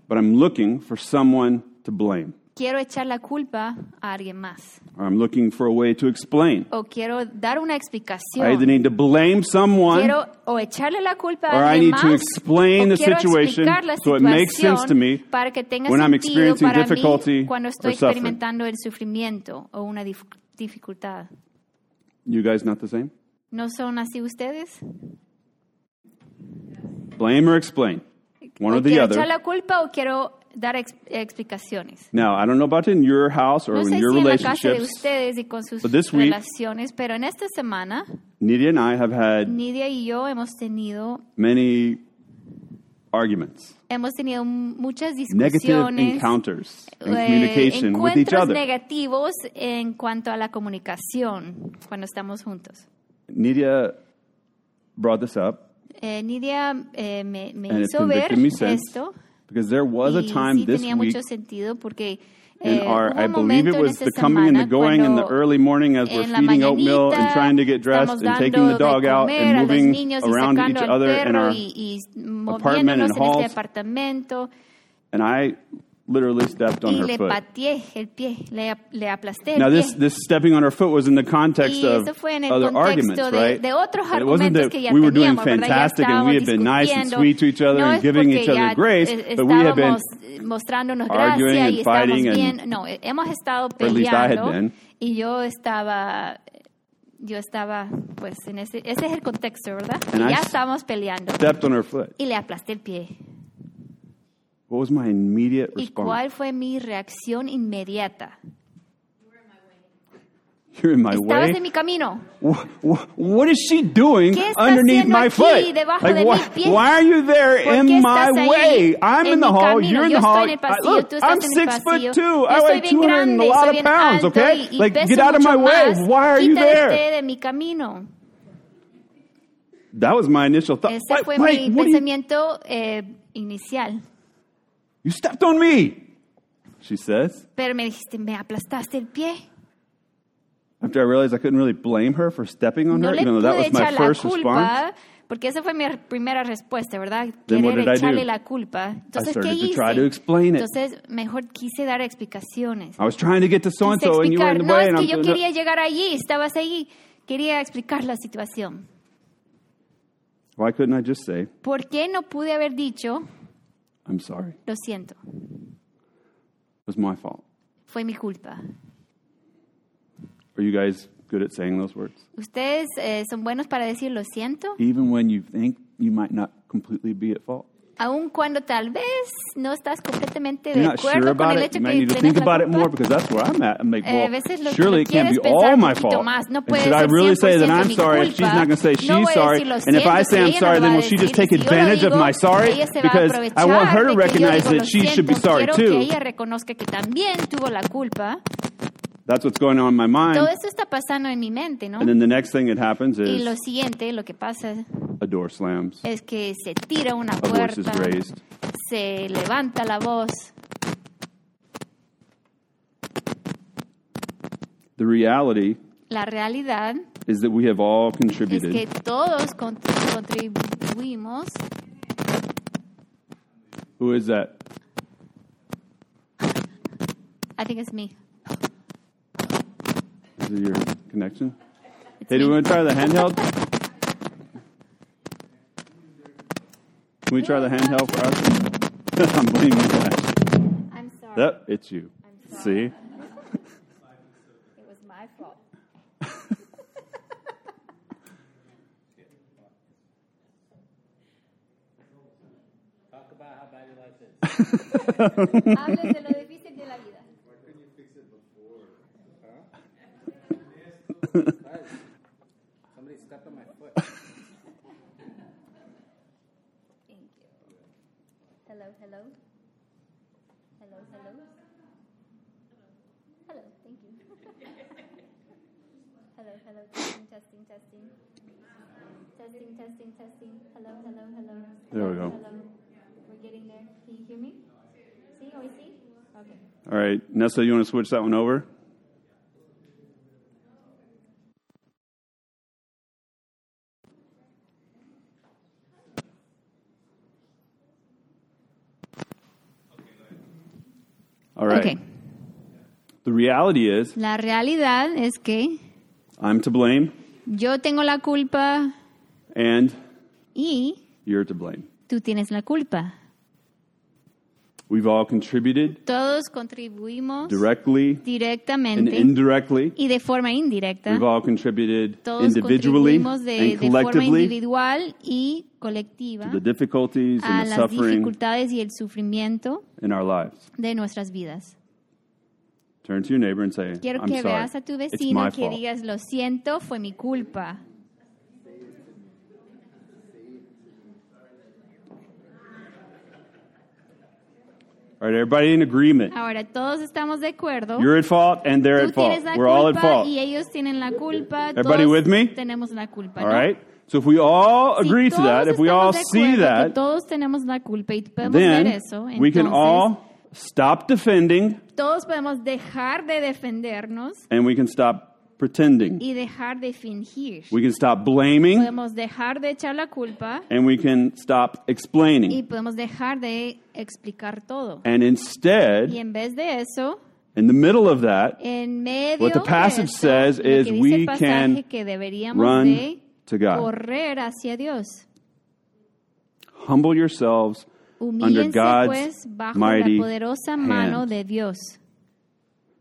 [SPEAKER 1] but I'm looking for someone to blame.
[SPEAKER 2] Quiero echar la culpa a alguien más
[SPEAKER 1] Or I'm looking for a way to explain.
[SPEAKER 2] o quiero dar una
[SPEAKER 1] I
[SPEAKER 2] explicación.
[SPEAKER 1] either need to blame someone
[SPEAKER 2] Quiero o echarle la culpa
[SPEAKER 1] or
[SPEAKER 2] a
[SPEAKER 1] I
[SPEAKER 2] alguien
[SPEAKER 1] need to
[SPEAKER 2] más
[SPEAKER 1] explain
[SPEAKER 2] o
[SPEAKER 1] the situation so it makes sense to me
[SPEAKER 2] para que tenga
[SPEAKER 1] when I'm experiencing
[SPEAKER 2] para
[SPEAKER 1] difficulty
[SPEAKER 2] mí cuando estoy
[SPEAKER 1] or suffering.
[SPEAKER 2] experimentando el sufrimiento o una dif- dificultad.
[SPEAKER 1] You guys not the same?
[SPEAKER 2] ¿No son así ustedes?
[SPEAKER 1] Blame or explain. One
[SPEAKER 2] o
[SPEAKER 1] or the
[SPEAKER 2] quiero
[SPEAKER 1] other.
[SPEAKER 2] echar la culpa o quiero dar ex- explicaciones.
[SPEAKER 1] Now, I don't know about in your house or
[SPEAKER 2] No
[SPEAKER 1] in
[SPEAKER 2] sé
[SPEAKER 1] your
[SPEAKER 2] si en la casa de
[SPEAKER 1] relationships.
[SPEAKER 2] ustedes y con sus
[SPEAKER 1] But this week-
[SPEAKER 2] relaciones, pero en esta semana
[SPEAKER 1] Nidia and I have had
[SPEAKER 2] Nidia y yo hemos tenido
[SPEAKER 1] many arguments,
[SPEAKER 2] hemos tenido muchas
[SPEAKER 1] negative
[SPEAKER 2] discusiones,
[SPEAKER 1] encounters in
[SPEAKER 2] eh,
[SPEAKER 1] communication with each
[SPEAKER 2] encuentros
[SPEAKER 1] other.
[SPEAKER 2] negativos en cuanto a la comunicación cuando estamos juntos.
[SPEAKER 1] Nidia brought this up
[SPEAKER 2] Eh, Nidia eh, me, me
[SPEAKER 1] and
[SPEAKER 2] hizo ver
[SPEAKER 1] me since
[SPEAKER 2] esto
[SPEAKER 1] because there was a time
[SPEAKER 2] sí
[SPEAKER 1] this week in
[SPEAKER 2] eh,
[SPEAKER 1] our, I believe it was the coming and the going in the early morning as we're feeding oatmeal and trying to get dressed and taking the dog out and moving around each other in our apartment and
[SPEAKER 2] moviéndonos en este
[SPEAKER 1] halls. and I literally stepped on
[SPEAKER 2] y
[SPEAKER 1] her
[SPEAKER 2] le
[SPEAKER 1] foot.
[SPEAKER 2] pateé el pie, le, le aplasté el
[SPEAKER 1] Now
[SPEAKER 2] pie.
[SPEAKER 1] this this stepping on her foot was in the context
[SPEAKER 2] Y
[SPEAKER 1] of
[SPEAKER 2] eso fue en el
[SPEAKER 1] other arguments,
[SPEAKER 2] de,
[SPEAKER 1] right?
[SPEAKER 2] de otros
[SPEAKER 1] It wasn't that
[SPEAKER 2] que ya
[SPEAKER 1] we were doing
[SPEAKER 2] teníamos,
[SPEAKER 1] fantastic and we had been nice and sweet to each other
[SPEAKER 2] no
[SPEAKER 1] and giving each other grace, but we had been
[SPEAKER 2] mostrándonos
[SPEAKER 1] arguing
[SPEAKER 2] gracia
[SPEAKER 1] and
[SPEAKER 2] y
[SPEAKER 1] fighting and-
[SPEAKER 2] No, hemos estado
[SPEAKER 1] at least I had
[SPEAKER 2] peleando
[SPEAKER 1] been.
[SPEAKER 2] y yo estaba yo estaba pues en ese ese es el contexto, ¿verdad?
[SPEAKER 1] And
[SPEAKER 2] Y
[SPEAKER 1] I
[SPEAKER 2] ya estábamos peleando
[SPEAKER 1] stepped on her foot.
[SPEAKER 2] y le aplasté el pie.
[SPEAKER 1] What was my immediate
[SPEAKER 2] ¿Y
[SPEAKER 1] response?
[SPEAKER 2] cuál fue mi reacción inmediata?
[SPEAKER 1] You're in my
[SPEAKER 2] Estabas
[SPEAKER 1] way.
[SPEAKER 2] en mi camino.
[SPEAKER 1] Wha- wha- What is she doing
[SPEAKER 2] ¿Qué está
[SPEAKER 1] underneath
[SPEAKER 2] haciendo
[SPEAKER 1] my
[SPEAKER 2] aquí,
[SPEAKER 1] foot?
[SPEAKER 2] debajo
[SPEAKER 1] Like,
[SPEAKER 2] de
[SPEAKER 1] why,
[SPEAKER 2] mi pie?
[SPEAKER 1] why are you there
[SPEAKER 2] ¿Por
[SPEAKER 1] in
[SPEAKER 2] qué
[SPEAKER 1] my
[SPEAKER 2] estás ahí
[SPEAKER 1] way? I'm
[SPEAKER 2] en
[SPEAKER 1] in the
[SPEAKER 2] mi
[SPEAKER 1] hall.
[SPEAKER 2] camino?
[SPEAKER 1] You're in
[SPEAKER 2] Yo
[SPEAKER 1] the hall.
[SPEAKER 2] en el
[SPEAKER 1] I-
[SPEAKER 2] pasillo,
[SPEAKER 1] look,
[SPEAKER 2] tú estás
[SPEAKER 1] I'm
[SPEAKER 2] en el
[SPEAKER 1] six
[SPEAKER 2] pasillo.
[SPEAKER 1] foot two.
[SPEAKER 2] Yo
[SPEAKER 1] I weigh
[SPEAKER 2] bien
[SPEAKER 1] 200 and a lot of
[SPEAKER 2] bien
[SPEAKER 1] pounds.
[SPEAKER 2] alto
[SPEAKER 1] Okay,
[SPEAKER 2] y- y
[SPEAKER 1] like
[SPEAKER 2] peso
[SPEAKER 1] get out of my way.
[SPEAKER 2] más.
[SPEAKER 1] Why are you
[SPEAKER 2] Quítate
[SPEAKER 1] there?
[SPEAKER 2] de mi camino.
[SPEAKER 1] That was my initial thought.
[SPEAKER 2] Ese
[SPEAKER 1] Wait,
[SPEAKER 2] fue
[SPEAKER 1] wait,
[SPEAKER 2] mi
[SPEAKER 1] what do you,
[SPEAKER 2] pensamiento eh, inicial.
[SPEAKER 1] You stepped on me. She says.
[SPEAKER 2] Pero me dijiste, me aplastaste el pie.
[SPEAKER 1] After I realized I couldn't really blame her for stepping on
[SPEAKER 2] No
[SPEAKER 1] her,
[SPEAKER 2] le
[SPEAKER 1] even though that
[SPEAKER 2] pude
[SPEAKER 1] was my
[SPEAKER 2] echar la
[SPEAKER 1] first response.
[SPEAKER 2] culpa, porque esa fue mi primera respuesta, ¿verdad?
[SPEAKER 1] Then what
[SPEAKER 2] Querer
[SPEAKER 1] did I
[SPEAKER 2] echarle
[SPEAKER 1] do?
[SPEAKER 2] la culpa. Entonces,
[SPEAKER 1] started
[SPEAKER 2] ¿qué
[SPEAKER 1] to
[SPEAKER 2] hice?
[SPEAKER 1] try to explain it.
[SPEAKER 2] Entonces, mejor quise dar explicaciones.
[SPEAKER 1] I was trying to get to so and
[SPEAKER 2] Quise
[SPEAKER 1] so, and you were
[SPEAKER 2] explicar,
[SPEAKER 1] in the
[SPEAKER 2] no,
[SPEAKER 1] way.
[SPEAKER 2] es
[SPEAKER 1] and
[SPEAKER 2] que
[SPEAKER 1] I'm
[SPEAKER 2] yo
[SPEAKER 1] no-
[SPEAKER 2] quería llegar allí, estabas allí. Quería explicar la situación.
[SPEAKER 1] Why couldn't I just say,
[SPEAKER 2] ¿Por qué no pude haber dicho,
[SPEAKER 1] I'm sorry?
[SPEAKER 2] lo siento,
[SPEAKER 1] It was my fault.
[SPEAKER 2] fue mi culpa?
[SPEAKER 1] Are you guys good at saying those words?
[SPEAKER 2] ¿Ustedes eh, son buenos para decir lo siento?
[SPEAKER 1] Even when you think you might not completely be at fault?
[SPEAKER 2] Aun cuando tal vez no estás completamente de acuerdo con el hecho que tienes
[SPEAKER 1] think
[SPEAKER 2] la
[SPEAKER 1] about it
[SPEAKER 2] culpa.
[SPEAKER 1] more because that's where I'm at. I'm like,
[SPEAKER 2] eh,
[SPEAKER 1] well,
[SPEAKER 2] a veces lo-
[SPEAKER 1] surely it can't be all my fault.
[SPEAKER 2] más. No
[SPEAKER 1] And
[SPEAKER 2] puede
[SPEAKER 1] should I really say that I'm sorry if she's not going to say she's
[SPEAKER 2] a
[SPEAKER 1] sorry? And if I say I'm sorry, then will she just take
[SPEAKER 2] Si yo lo
[SPEAKER 1] advantage of my sorry?
[SPEAKER 2] ella se va a
[SPEAKER 1] Because I want her to
[SPEAKER 2] aprovechar de que yo
[SPEAKER 1] recognize that she should be sorry too.
[SPEAKER 2] que ella reconozca que también tuvo la culpa.
[SPEAKER 1] That's what's going on in my mind.
[SPEAKER 2] Todo esto está pasando en mi mente, ¿no?
[SPEAKER 1] And then the next thing that happens
[SPEAKER 2] Y lo
[SPEAKER 1] is
[SPEAKER 2] siguiente, lo que pasa
[SPEAKER 1] a door slams,
[SPEAKER 2] es que se tira una
[SPEAKER 1] a voice is raised.
[SPEAKER 2] se levanta la voz.
[SPEAKER 1] The reality
[SPEAKER 2] La realidad
[SPEAKER 1] is that we have all
[SPEAKER 2] es
[SPEAKER 1] contributed
[SPEAKER 2] que todos con- contribuimos.
[SPEAKER 1] Who is that?
[SPEAKER 2] I think it's me.
[SPEAKER 1] Is it your connection?
[SPEAKER 2] It's
[SPEAKER 1] Hey, do we want to try the handheld? Can we try the handheld for us? I'm blaming you. Ash.
[SPEAKER 2] I'm sorry.
[SPEAKER 1] Yep, it's you. See?
[SPEAKER 2] It was my fault. Hables de lo difícil de la vida.
[SPEAKER 3] Somebody stepped on my foot.
[SPEAKER 2] Thank you. Hello, hello. Hello, hello. Hello, thank you. hello, hello, testing, testing, testing. Testing, testing, testing. Hello, hello, hello.
[SPEAKER 1] There we
[SPEAKER 2] Hello,
[SPEAKER 1] go.
[SPEAKER 2] Hello. We're getting there. Can you hear me? See? Oh, see? Okay.
[SPEAKER 1] All right, Nessa, you want to switch that one over? All right.
[SPEAKER 2] Okay.
[SPEAKER 1] The reality is,
[SPEAKER 2] La realidad es que
[SPEAKER 1] I'm to blame
[SPEAKER 2] yo tengo la culpa
[SPEAKER 1] and
[SPEAKER 2] y
[SPEAKER 1] you're to blame.
[SPEAKER 2] tú tienes la culpa.
[SPEAKER 1] We've all contributed
[SPEAKER 2] Todos contribuimos
[SPEAKER 1] directly and
[SPEAKER 2] directamente
[SPEAKER 1] indirectly.
[SPEAKER 2] y de forma indirecta.
[SPEAKER 1] We've all contributed
[SPEAKER 2] Todos
[SPEAKER 1] individually
[SPEAKER 2] contribuimos de,
[SPEAKER 1] and
[SPEAKER 2] de forma
[SPEAKER 1] collectively
[SPEAKER 2] individual y colectiva
[SPEAKER 1] to the difficulties
[SPEAKER 2] a
[SPEAKER 1] and the
[SPEAKER 2] las
[SPEAKER 1] suffering
[SPEAKER 2] dificultades y el sufrimiento
[SPEAKER 1] in our lives.
[SPEAKER 2] de nuestras vidas.
[SPEAKER 1] Turn to your neighbor and say,
[SPEAKER 2] Quiero
[SPEAKER 1] I'm
[SPEAKER 2] que
[SPEAKER 1] sorry.
[SPEAKER 2] veas a tu vecino que
[SPEAKER 1] fault.
[SPEAKER 2] digas, lo siento, fue mi culpa.
[SPEAKER 1] All right, everybody in agreement.
[SPEAKER 2] Ahora, todos estamos de acuerdo.
[SPEAKER 1] You're at fault and they're
[SPEAKER 2] Tú
[SPEAKER 1] at fault. We're all at fault.
[SPEAKER 2] y ellos tienen la culpa.
[SPEAKER 1] Everybody
[SPEAKER 2] todos
[SPEAKER 1] with me?
[SPEAKER 2] Tenemos la culpa.
[SPEAKER 1] All
[SPEAKER 2] ¿no?
[SPEAKER 1] right? So if we all
[SPEAKER 2] Si
[SPEAKER 1] agree to that, if we all see that,
[SPEAKER 2] todos tenemos la culpa y podemos ver
[SPEAKER 1] then
[SPEAKER 2] eso,
[SPEAKER 1] we can all stop defending
[SPEAKER 2] todos podemos dejar de defendernos
[SPEAKER 1] and we can stop pretending.
[SPEAKER 2] y dejar de fingir.
[SPEAKER 1] We can stop blaming
[SPEAKER 2] Podemos dejar de echar la culpa
[SPEAKER 1] and we can stop
[SPEAKER 2] y
[SPEAKER 1] explaining.
[SPEAKER 2] podemos dejar de explicar todo.
[SPEAKER 1] And instead,
[SPEAKER 2] Y en vez de eso,
[SPEAKER 1] in the middle of that, What the passage
[SPEAKER 2] eso,
[SPEAKER 1] says is we can run to God.
[SPEAKER 2] correr hacia Dios.
[SPEAKER 1] Humble yourselves under God's
[SPEAKER 2] pues
[SPEAKER 1] mighty
[SPEAKER 2] la poderosa mano
[SPEAKER 1] hand.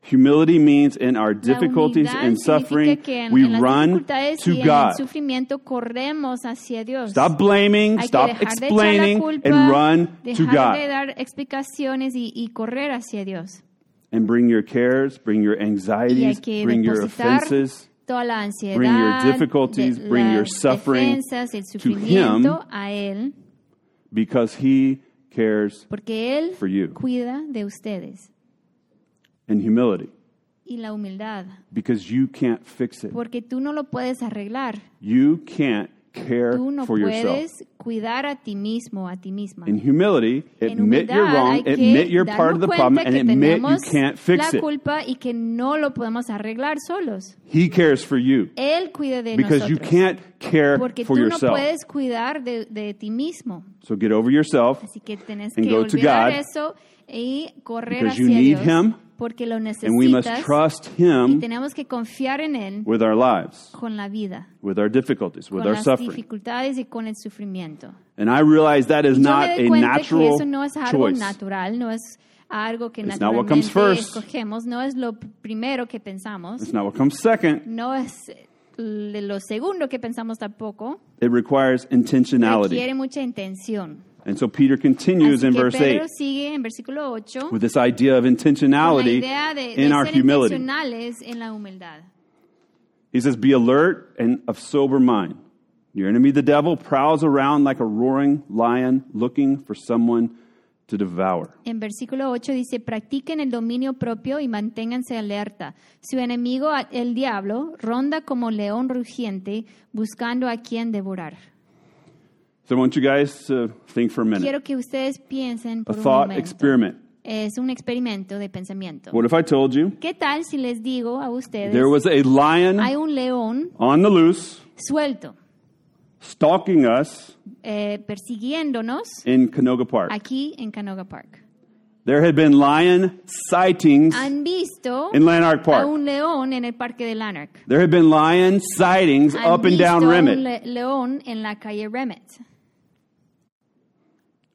[SPEAKER 1] Humility means in our difficulties and suffering, we run to God.
[SPEAKER 2] el sufrimiento corremos hacia Dios.
[SPEAKER 1] Stop blaming, stop
[SPEAKER 2] que dejar de echar la
[SPEAKER 1] explaining,
[SPEAKER 2] culpa,
[SPEAKER 1] and run to God.
[SPEAKER 2] y, y correr hacia Dios.
[SPEAKER 1] And bring your cares, bring your anxieties, bring your offenses
[SPEAKER 2] toda la ansiedad,
[SPEAKER 1] bring your difficulties,
[SPEAKER 2] de-
[SPEAKER 1] bring your suffering
[SPEAKER 2] defensas,
[SPEAKER 1] to Him.
[SPEAKER 2] a Él,
[SPEAKER 1] because He cares for you.
[SPEAKER 2] Cuida
[SPEAKER 1] in humility
[SPEAKER 2] Y la humildad,
[SPEAKER 1] because you can't fix it.
[SPEAKER 2] porque tú no lo puedes arreglar.
[SPEAKER 1] You can't care
[SPEAKER 2] Tú no
[SPEAKER 1] for yourself.
[SPEAKER 2] cuidar a ti mismo, a ti misma.
[SPEAKER 1] In humility,
[SPEAKER 2] En
[SPEAKER 1] admit you're wrong, admit you're part of the problem, and admit you can't fix
[SPEAKER 2] la
[SPEAKER 1] it.
[SPEAKER 2] y que no lo podemos arreglar solos.
[SPEAKER 1] He cares for you
[SPEAKER 2] Él cuide de
[SPEAKER 1] because you can't care
[SPEAKER 2] porque
[SPEAKER 1] for
[SPEAKER 2] tú no
[SPEAKER 1] yourself.
[SPEAKER 2] puedes cuidar de, de ti mismo.
[SPEAKER 1] So get over yourself
[SPEAKER 2] Así que tienes
[SPEAKER 1] And
[SPEAKER 2] que
[SPEAKER 1] go to God
[SPEAKER 2] eso y correr
[SPEAKER 1] because
[SPEAKER 2] hacia
[SPEAKER 1] you need
[SPEAKER 2] Dios
[SPEAKER 1] Him,
[SPEAKER 2] porque lo
[SPEAKER 1] and we must trust
[SPEAKER 2] y
[SPEAKER 1] Him
[SPEAKER 2] tenemos que confiar en Él
[SPEAKER 1] with our lives,
[SPEAKER 2] con la vida,
[SPEAKER 1] with our difficulties, with
[SPEAKER 2] con
[SPEAKER 1] our
[SPEAKER 2] las
[SPEAKER 1] suffering.
[SPEAKER 2] dificultades y con el sufrimiento.
[SPEAKER 1] And I realize that is
[SPEAKER 2] yo
[SPEAKER 1] not
[SPEAKER 2] me doy
[SPEAKER 1] a
[SPEAKER 2] cuenta que
[SPEAKER 1] natural
[SPEAKER 2] eso no es algo
[SPEAKER 1] choice.
[SPEAKER 2] natural, no es algo que
[SPEAKER 1] It's not what comes first.
[SPEAKER 2] escogemos, no es lo primero que pensamos,
[SPEAKER 1] It's not what comes second.
[SPEAKER 2] no es l- lo segundo que pensamos tampoco,
[SPEAKER 1] It requires intentionality.
[SPEAKER 2] requiere mucha intención.
[SPEAKER 1] And so Peter continues in verse
[SPEAKER 2] Pedro
[SPEAKER 1] 8
[SPEAKER 2] sigue en versículo 8
[SPEAKER 1] with this idea of intentionality
[SPEAKER 2] de, de
[SPEAKER 1] in our humility. He says, Be alert and of sober mind. Your enemy, the devil, prowls around like a roaring lion looking for someone to devour.
[SPEAKER 2] En versículo 8 dice, practiquen el dominio propio y manténganse alerta. Su enemigo, el diablo, ronda como león rugiente buscando a quien devorar.
[SPEAKER 1] So I want you guys to think for a minute.
[SPEAKER 2] Quiero que ustedes piensen
[SPEAKER 1] A
[SPEAKER 2] un
[SPEAKER 1] thought
[SPEAKER 2] momento.
[SPEAKER 1] experiment.
[SPEAKER 2] Es un experimento de pensamiento.
[SPEAKER 1] What if I told you
[SPEAKER 2] ¿Qué tal si les digo a ustedes,
[SPEAKER 1] there was a lion
[SPEAKER 2] hay un león
[SPEAKER 1] on the loose
[SPEAKER 2] suelto,
[SPEAKER 1] stalking us
[SPEAKER 2] eh, persiguiéndonos
[SPEAKER 1] in Canoga Park?
[SPEAKER 2] aquí en Canoga Park?
[SPEAKER 1] There had been lion sightings
[SPEAKER 2] Han visto
[SPEAKER 1] in Lanark
[SPEAKER 2] a
[SPEAKER 1] Park.
[SPEAKER 2] un león en el parque de Lanark.
[SPEAKER 1] There had been lion sightings
[SPEAKER 2] Han
[SPEAKER 1] up and down
[SPEAKER 2] visto a un le- león en la calle Remmet.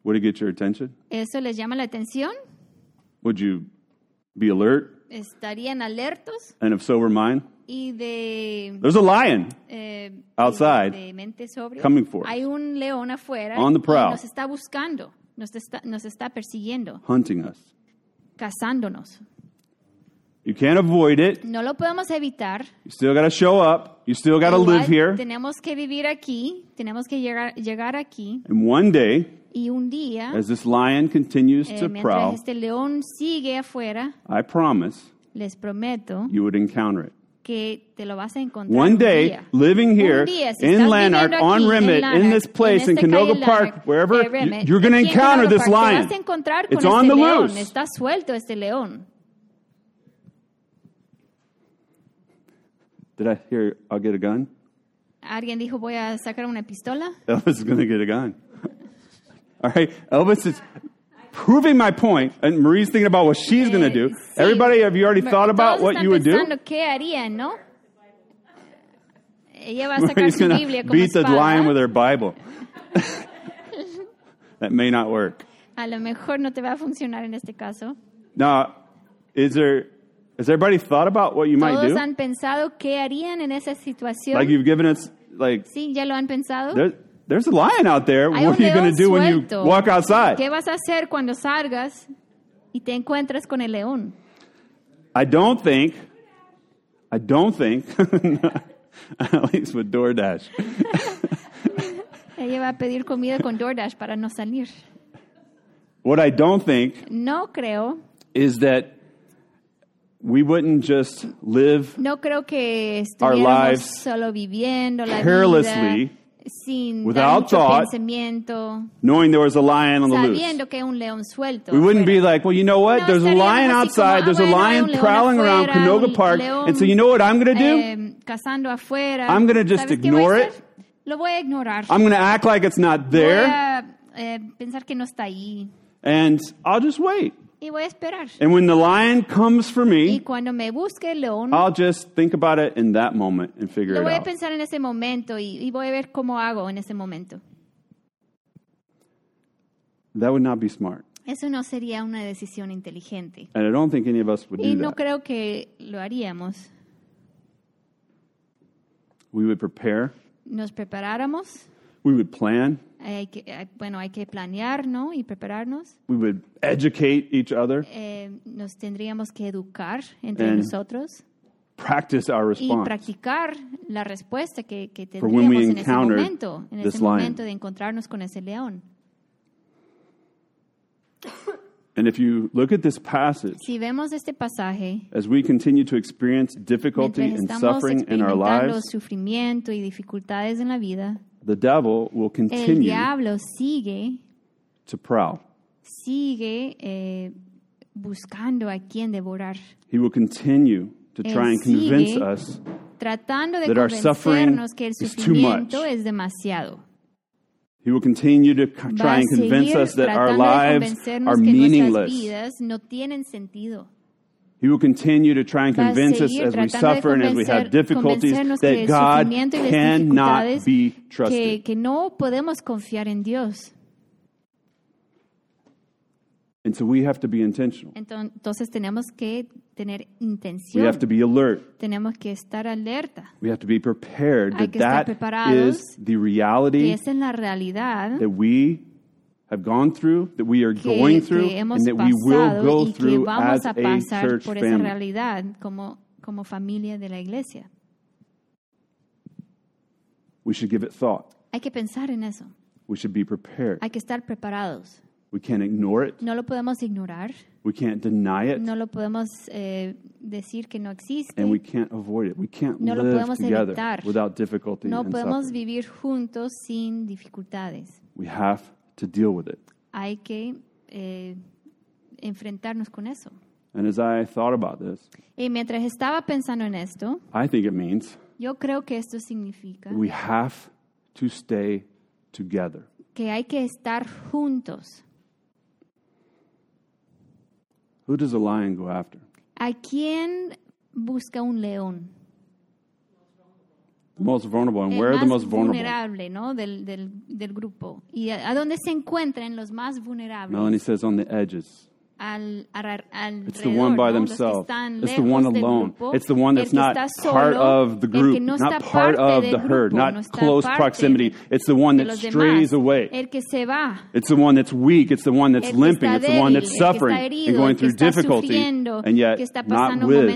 [SPEAKER 1] Would it get your attention?
[SPEAKER 2] ¿Eso les llama la atención?
[SPEAKER 1] Would you be alert
[SPEAKER 2] ¿Estarían alertos
[SPEAKER 1] and of sober mind?
[SPEAKER 2] y de,
[SPEAKER 1] There's a lion
[SPEAKER 2] eh,
[SPEAKER 1] Outside,
[SPEAKER 2] de, mente sobria?
[SPEAKER 1] coming for us.
[SPEAKER 2] Hay un león afuera
[SPEAKER 1] On the
[SPEAKER 2] y
[SPEAKER 1] prowl.
[SPEAKER 2] nos está buscando, nos está, nos está persiguiendo,
[SPEAKER 1] hunting us.
[SPEAKER 2] cazándonos.
[SPEAKER 1] You can't avoid it.
[SPEAKER 2] No lo podemos evitar.
[SPEAKER 1] You still got to show up. You still got to live here.
[SPEAKER 2] Tenemos que vivir aquí, tenemos que llegar, llegar aquí
[SPEAKER 1] And one day,
[SPEAKER 2] y un día,
[SPEAKER 1] as this lion continues
[SPEAKER 2] eh,
[SPEAKER 1] to
[SPEAKER 2] mientras
[SPEAKER 1] prowl,
[SPEAKER 2] este león sigue afuera,
[SPEAKER 1] I promise
[SPEAKER 2] les prometo
[SPEAKER 1] you would encounter it.
[SPEAKER 2] que te lo vas a encontrar
[SPEAKER 1] One
[SPEAKER 2] un
[SPEAKER 1] day,
[SPEAKER 2] día.
[SPEAKER 1] living here
[SPEAKER 2] día, si
[SPEAKER 1] in Lanark, on Remmet, in this place, in Canoga Park,
[SPEAKER 2] Lanark,
[SPEAKER 1] wherever,
[SPEAKER 2] Remmet,
[SPEAKER 1] you're going to encounter this
[SPEAKER 2] Park,
[SPEAKER 1] lion.
[SPEAKER 2] Te vas a encontrar con
[SPEAKER 1] It's
[SPEAKER 2] este
[SPEAKER 1] on the
[SPEAKER 2] león.
[SPEAKER 1] loose.
[SPEAKER 2] Está suelto este león.
[SPEAKER 1] Did I hear I'll get a gun?
[SPEAKER 2] Alguien dijo, voy a sacar una pistola.
[SPEAKER 1] Elvis is going to get a gun. All right, Elvis is proving my point, and Marie's thinking about what she's going to do.
[SPEAKER 2] Sí.
[SPEAKER 1] Everybody, have you already thought about what you would do?
[SPEAKER 2] qué harían, ¿no? Ella va a sacar
[SPEAKER 1] Marie's
[SPEAKER 2] su
[SPEAKER 1] going
[SPEAKER 2] Biblia
[SPEAKER 1] to
[SPEAKER 2] como
[SPEAKER 1] beat the
[SPEAKER 2] espada.
[SPEAKER 1] lion with her Bible. that may not work.
[SPEAKER 2] A lo mejor no te va a funcionar en este caso.
[SPEAKER 1] Now, is there has everybody thought about what you might
[SPEAKER 2] Todos
[SPEAKER 1] do?
[SPEAKER 2] han pensado qué harían en esa situación.
[SPEAKER 1] Like you've given us like
[SPEAKER 2] sí, ya lo han pensado.
[SPEAKER 1] there, there's a lion out there.
[SPEAKER 2] Hay
[SPEAKER 1] what are you going to do when you walk outside?
[SPEAKER 2] ¿Qué vas a hacer cuando salgas y te encuentras con el león?
[SPEAKER 1] I don't think. I don't think. at least with DoorDash.
[SPEAKER 2] Ella va a pedir comida con DoorDash para no salir.
[SPEAKER 1] What I don't think
[SPEAKER 2] No creo,
[SPEAKER 1] is that we wouldn't just live
[SPEAKER 2] no creo que
[SPEAKER 1] Our lives
[SPEAKER 2] solo viviendo la
[SPEAKER 1] carelessly,
[SPEAKER 2] vida sin
[SPEAKER 1] without thought,
[SPEAKER 2] pensamiento,
[SPEAKER 1] knowing there was a lion on the loose.
[SPEAKER 2] que un león suelto.
[SPEAKER 1] We wouldn't be like, well, you know what?
[SPEAKER 2] No,
[SPEAKER 1] There's a lion outside.
[SPEAKER 2] como,
[SPEAKER 1] There's
[SPEAKER 2] ah,
[SPEAKER 1] a
[SPEAKER 2] bueno, hay
[SPEAKER 1] lion prowling around Canoga Park.
[SPEAKER 2] león,
[SPEAKER 1] And so, you know what I'm going to do?
[SPEAKER 2] eh, afuera.
[SPEAKER 1] I'm just
[SPEAKER 2] ¿Sabes qué voy a
[SPEAKER 1] ignore
[SPEAKER 2] it. Lo voy a ignorar.
[SPEAKER 1] I'm going to act like it's not there,
[SPEAKER 2] a eh, pensar que no está ahí
[SPEAKER 1] and I'll just wait.
[SPEAKER 2] Y voy a esperar.
[SPEAKER 1] And when the lion comes for
[SPEAKER 2] Y
[SPEAKER 1] me,
[SPEAKER 2] cuando me busque el león,
[SPEAKER 1] I'll just think about it in that moment and figure
[SPEAKER 2] lo
[SPEAKER 1] it
[SPEAKER 2] voy a
[SPEAKER 1] out.
[SPEAKER 2] pensar en ese momento y, y voy a ver cómo hago en ese momento.
[SPEAKER 1] That would not be smart.
[SPEAKER 2] Eso no sería una decisión inteligente.
[SPEAKER 1] And I don't think any of us would
[SPEAKER 2] Y
[SPEAKER 1] do
[SPEAKER 2] no
[SPEAKER 1] that.
[SPEAKER 2] creo que lo haríamos.
[SPEAKER 1] We would prepare,
[SPEAKER 2] Nos preparáramos.
[SPEAKER 1] we would plan,
[SPEAKER 2] Hay que, eh, bueno, hay que planear, ¿no? Y prepararnos.
[SPEAKER 1] we would educate each other,
[SPEAKER 2] Eh, nos tendríamos que educar entre
[SPEAKER 1] And
[SPEAKER 2] nosotros
[SPEAKER 1] practice our
[SPEAKER 2] y
[SPEAKER 1] response.
[SPEAKER 2] practicar la respuesta que, que tendríamos en ese momento, en ese
[SPEAKER 1] lion.
[SPEAKER 2] momento de encontrarnos con ese león.
[SPEAKER 1] And if you look at this passage,
[SPEAKER 2] Si vemos este pasaje,
[SPEAKER 1] as we continue to experience difficulty and suffering in our lives,
[SPEAKER 2] sufrimiento y dificultades en la vida,
[SPEAKER 1] the devil will
[SPEAKER 2] el
[SPEAKER 1] continue
[SPEAKER 2] diablo sigue,
[SPEAKER 1] to prowl.
[SPEAKER 2] sigue eh, buscando a quien devorar,
[SPEAKER 1] He will continue to try and convince
[SPEAKER 2] sigue
[SPEAKER 1] us
[SPEAKER 2] tratando de
[SPEAKER 1] That our suffering
[SPEAKER 2] convencernos que el
[SPEAKER 1] is too much.
[SPEAKER 2] es demasiado.
[SPEAKER 1] He will continue to c-
[SPEAKER 2] Va
[SPEAKER 1] try
[SPEAKER 2] a
[SPEAKER 1] and convince
[SPEAKER 2] seguir
[SPEAKER 1] us that our
[SPEAKER 2] tratando de
[SPEAKER 1] lives
[SPEAKER 2] convencernos
[SPEAKER 1] are
[SPEAKER 2] que nuestras
[SPEAKER 1] meaningless.
[SPEAKER 2] vidas no tienen sentido.
[SPEAKER 1] He will continue to try and convince us as we suffer and as we have difficulties that God
[SPEAKER 2] y
[SPEAKER 1] cannot be trusted.
[SPEAKER 2] que no podemos confiar en Dios.
[SPEAKER 1] And so we have to be intentional.
[SPEAKER 2] Enton- Entonces tenemos que tener intención.
[SPEAKER 1] We have to be alert.
[SPEAKER 2] tenemos que estar alerta,
[SPEAKER 1] We have to be prepared that
[SPEAKER 2] que
[SPEAKER 1] that is the reality
[SPEAKER 2] que es en la realidad
[SPEAKER 1] that we have gone through, that we are going through, and that we will go through as
[SPEAKER 2] a
[SPEAKER 1] church family.
[SPEAKER 2] realidad como, como familia de la iglesia.
[SPEAKER 1] We should give it thought.
[SPEAKER 2] Hay que pensar en eso,
[SPEAKER 1] We should be prepared.
[SPEAKER 2] hay que estar preparados.
[SPEAKER 1] We can't ignore it.
[SPEAKER 2] No lo podemos ignorar,
[SPEAKER 1] We can't deny it.
[SPEAKER 2] no lo podemos eh, decir que no existe.
[SPEAKER 1] And we can't avoid it. We can't
[SPEAKER 2] No lo
[SPEAKER 1] live
[SPEAKER 2] podemos
[SPEAKER 1] together
[SPEAKER 2] evitar.
[SPEAKER 1] without difficulty
[SPEAKER 2] No
[SPEAKER 1] and
[SPEAKER 2] podemos
[SPEAKER 1] suffering.
[SPEAKER 2] vivir juntos sin dificultades.
[SPEAKER 1] We have to deal with it.
[SPEAKER 2] Hay que eh, enfrentarnos con eso.
[SPEAKER 1] And as I thought about this,
[SPEAKER 2] Y mientras estaba pensando en esto,
[SPEAKER 1] I think it means
[SPEAKER 2] yo creo que esto significa
[SPEAKER 1] we have to stay together.
[SPEAKER 2] que hay que estar juntos.
[SPEAKER 1] Who does a lion go after?
[SPEAKER 2] ¿A quién busca un león?
[SPEAKER 1] The most vulnerable. And
[SPEAKER 2] El
[SPEAKER 1] where are the most vulnerable?
[SPEAKER 2] vulnerable ¿no? del, del, del grupo. ¿Y a, a dónde se encuentran los más vulnerables?
[SPEAKER 1] Melanie says on the edges.
[SPEAKER 2] Al, al,
[SPEAKER 1] It's the one by
[SPEAKER 2] ¿no?
[SPEAKER 1] Themselves. It's the one alone.
[SPEAKER 2] grupo,
[SPEAKER 1] It's the one that's not
[SPEAKER 2] está
[SPEAKER 1] part of the group,
[SPEAKER 2] no
[SPEAKER 1] not part of the herd,
[SPEAKER 2] grupo,
[SPEAKER 1] not
[SPEAKER 2] no
[SPEAKER 1] close proximity. It's the one that strays
[SPEAKER 2] demás,
[SPEAKER 1] away.
[SPEAKER 2] El que se va.
[SPEAKER 1] It's the one that's weak. It's the one that's limping.
[SPEAKER 2] está
[SPEAKER 1] It's the one that's suffering
[SPEAKER 2] está
[SPEAKER 1] and
[SPEAKER 2] herido,
[SPEAKER 1] going through difficulty, and yet not with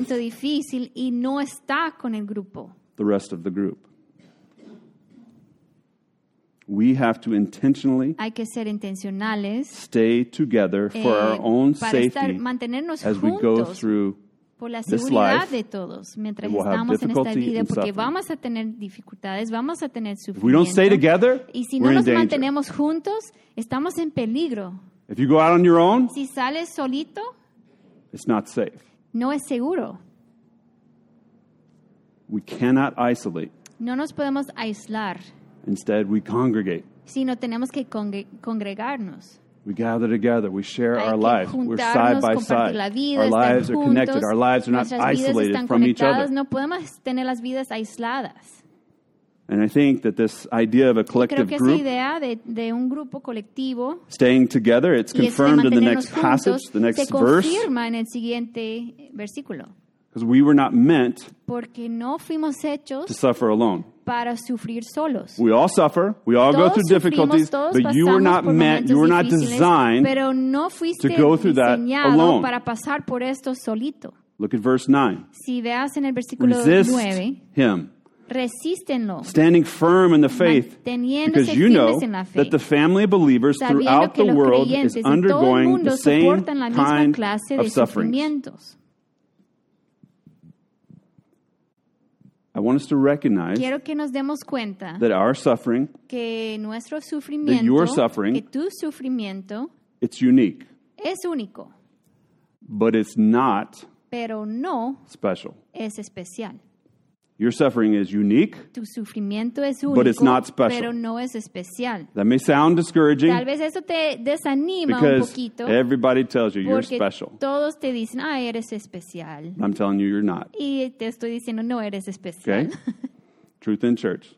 [SPEAKER 2] momento difícil y no está con el grupo.
[SPEAKER 1] the rest of the group. We have to intentionally
[SPEAKER 2] Hay que ser intencionales
[SPEAKER 1] stay together for
[SPEAKER 2] eh,
[SPEAKER 1] our own
[SPEAKER 2] estar,
[SPEAKER 1] safety
[SPEAKER 2] mantenernos
[SPEAKER 1] as we go through
[SPEAKER 2] por la
[SPEAKER 1] this
[SPEAKER 2] seguridad
[SPEAKER 1] life,
[SPEAKER 2] de todos mientras
[SPEAKER 1] we'll have
[SPEAKER 2] estamos en esta vida, porque vamos a tener dificultades, vamos a tener
[SPEAKER 1] If we don't stay together,
[SPEAKER 2] Y si
[SPEAKER 1] we're
[SPEAKER 2] no nos mantenemos juntos, estamos en peligro.
[SPEAKER 1] If you go out on your own,
[SPEAKER 2] Si sales solito,
[SPEAKER 1] it's not safe.
[SPEAKER 2] no es seguro.
[SPEAKER 1] We cannot isolate.
[SPEAKER 2] No nos podemos aislar,
[SPEAKER 1] Instead, we congregate.
[SPEAKER 2] sino tenemos que congre- congregarnos.
[SPEAKER 1] We gather together. We share our lives. We're side by side.
[SPEAKER 2] la vida,
[SPEAKER 1] Our lives are connected. Our lives are not
[SPEAKER 2] Nuestras
[SPEAKER 1] isolated from each other.
[SPEAKER 2] No podemos tener las vidas aisladas.
[SPEAKER 1] And I think that this idea of a collective group
[SPEAKER 2] idea de, de un grupo colectivo
[SPEAKER 1] staying together, it's
[SPEAKER 2] y eso de
[SPEAKER 1] confirmed in the next passage, the next
[SPEAKER 2] se
[SPEAKER 1] verse,
[SPEAKER 2] confirma en el siguiente versículo.
[SPEAKER 1] because we were not meant
[SPEAKER 2] Porque no fuimos
[SPEAKER 1] to suffer alone.
[SPEAKER 2] para sufrir solos.
[SPEAKER 1] We all suffer. We all go through difficulties, but you were not meant, you were not designed.
[SPEAKER 2] pero no fuiste
[SPEAKER 1] to go through that alone.
[SPEAKER 2] para pasar por esto solito.
[SPEAKER 1] Look at verse 9.
[SPEAKER 2] Si veas en el versículo
[SPEAKER 1] Resist
[SPEAKER 2] 9,
[SPEAKER 1] him,
[SPEAKER 2] resístenlo,
[SPEAKER 1] standing firm in the faith, because you know
[SPEAKER 2] firmes en la fe.
[SPEAKER 1] that the family of believers throughout the world is
[SPEAKER 2] creyentes en todo el
[SPEAKER 1] undergoing the same kind of
[SPEAKER 2] de
[SPEAKER 1] suffering.
[SPEAKER 2] sufrimientos.
[SPEAKER 1] I want us to recognize
[SPEAKER 2] Quiero que nos demos cuenta
[SPEAKER 1] that our suffering,
[SPEAKER 2] que nuestro sufrimiento,
[SPEAKER 1] your suffering-
[SPEAKER 2] que tu sufrimiento
[SPEAKER 1] it's unique,
[SPEAKER 2] es único,
[SPEAKER 1] but it's not
[SPEAKER 2] pero no
[SPEAKER 1] special.
[SPEAKER 2] es especial.
[SPEAKER 1] Your suffering is unique.
[SPEAKER 2] Tu sufrimiento es único,
[SPEAKER 1] But it's not special.
[SPEAKER 2] pero no es especial.
[SPEAKER 1] That may sound discouraging
[SPEAKER 2] Tal vez eso te desanima un
[SPEAKER 1] because
[SPEAKER 2] poquito
[SPEAKER 1] everybody tells you you're special.
[SPEAKER 2] todos te dicen, ah, eres especial.
[SPEAKER 1] I'm telling you you're not.
[SPEAKER 2] Y te estoy diciendo, no eres especial.
[SPEAKER 1] Okay? Truth in church.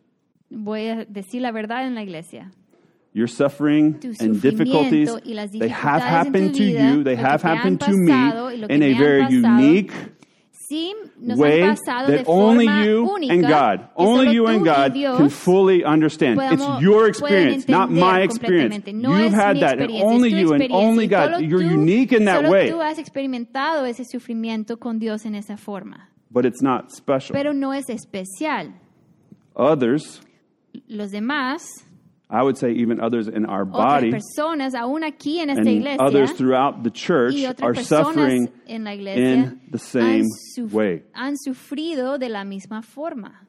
[SPEAKER 2] Voy a decir la verdad en la iglesia.
[SPEAKER 1] Your suffering and difficulties, they have happened to you, they have happened to me in a very unique
[SPEAKER 2] Sí, nos
[SPEAKER 1] way
[SPEAKER 2] han pasado de
[SPEAKER 1] that only you
[SPEAKER 2] única,
[SPEAKER 1] and God, only you and God can fully understand. It's your experience, not my experience.
[SPEAKER 2] No
[SPEAKER 1] You've had that, and only you and only God. You're
[SPEAKER 2] tú-
[SPEAKER 1] unique in that
[SPEAKER 2] solo
[SPEAKER 1] way,
[SPEAKER 2] tú has experimentado ese sufrimiento con Dios en esa forma,
[SPEAKER 1] but it's not special.
[SPEAKER 2] pero no es especial.
[SPEAKER 1] Others,
[SPEAKER 2] Los demás,
[SPEAKER 1] I would say even others in our body,
[SPEAKER 2] personas, aún aquí en esta
[SPEAKER 1] and
[SPEAKER 2] iglesia,
[SPEAKER 1] others throughout the church are suffering
[SPEAKER 2] en la iglesia
[SPEAKER 1] in the same
[SPEAKER 2] han,
[SPEAKER 1] way.
[SPEAKER 2] han sufrido de la misma forma.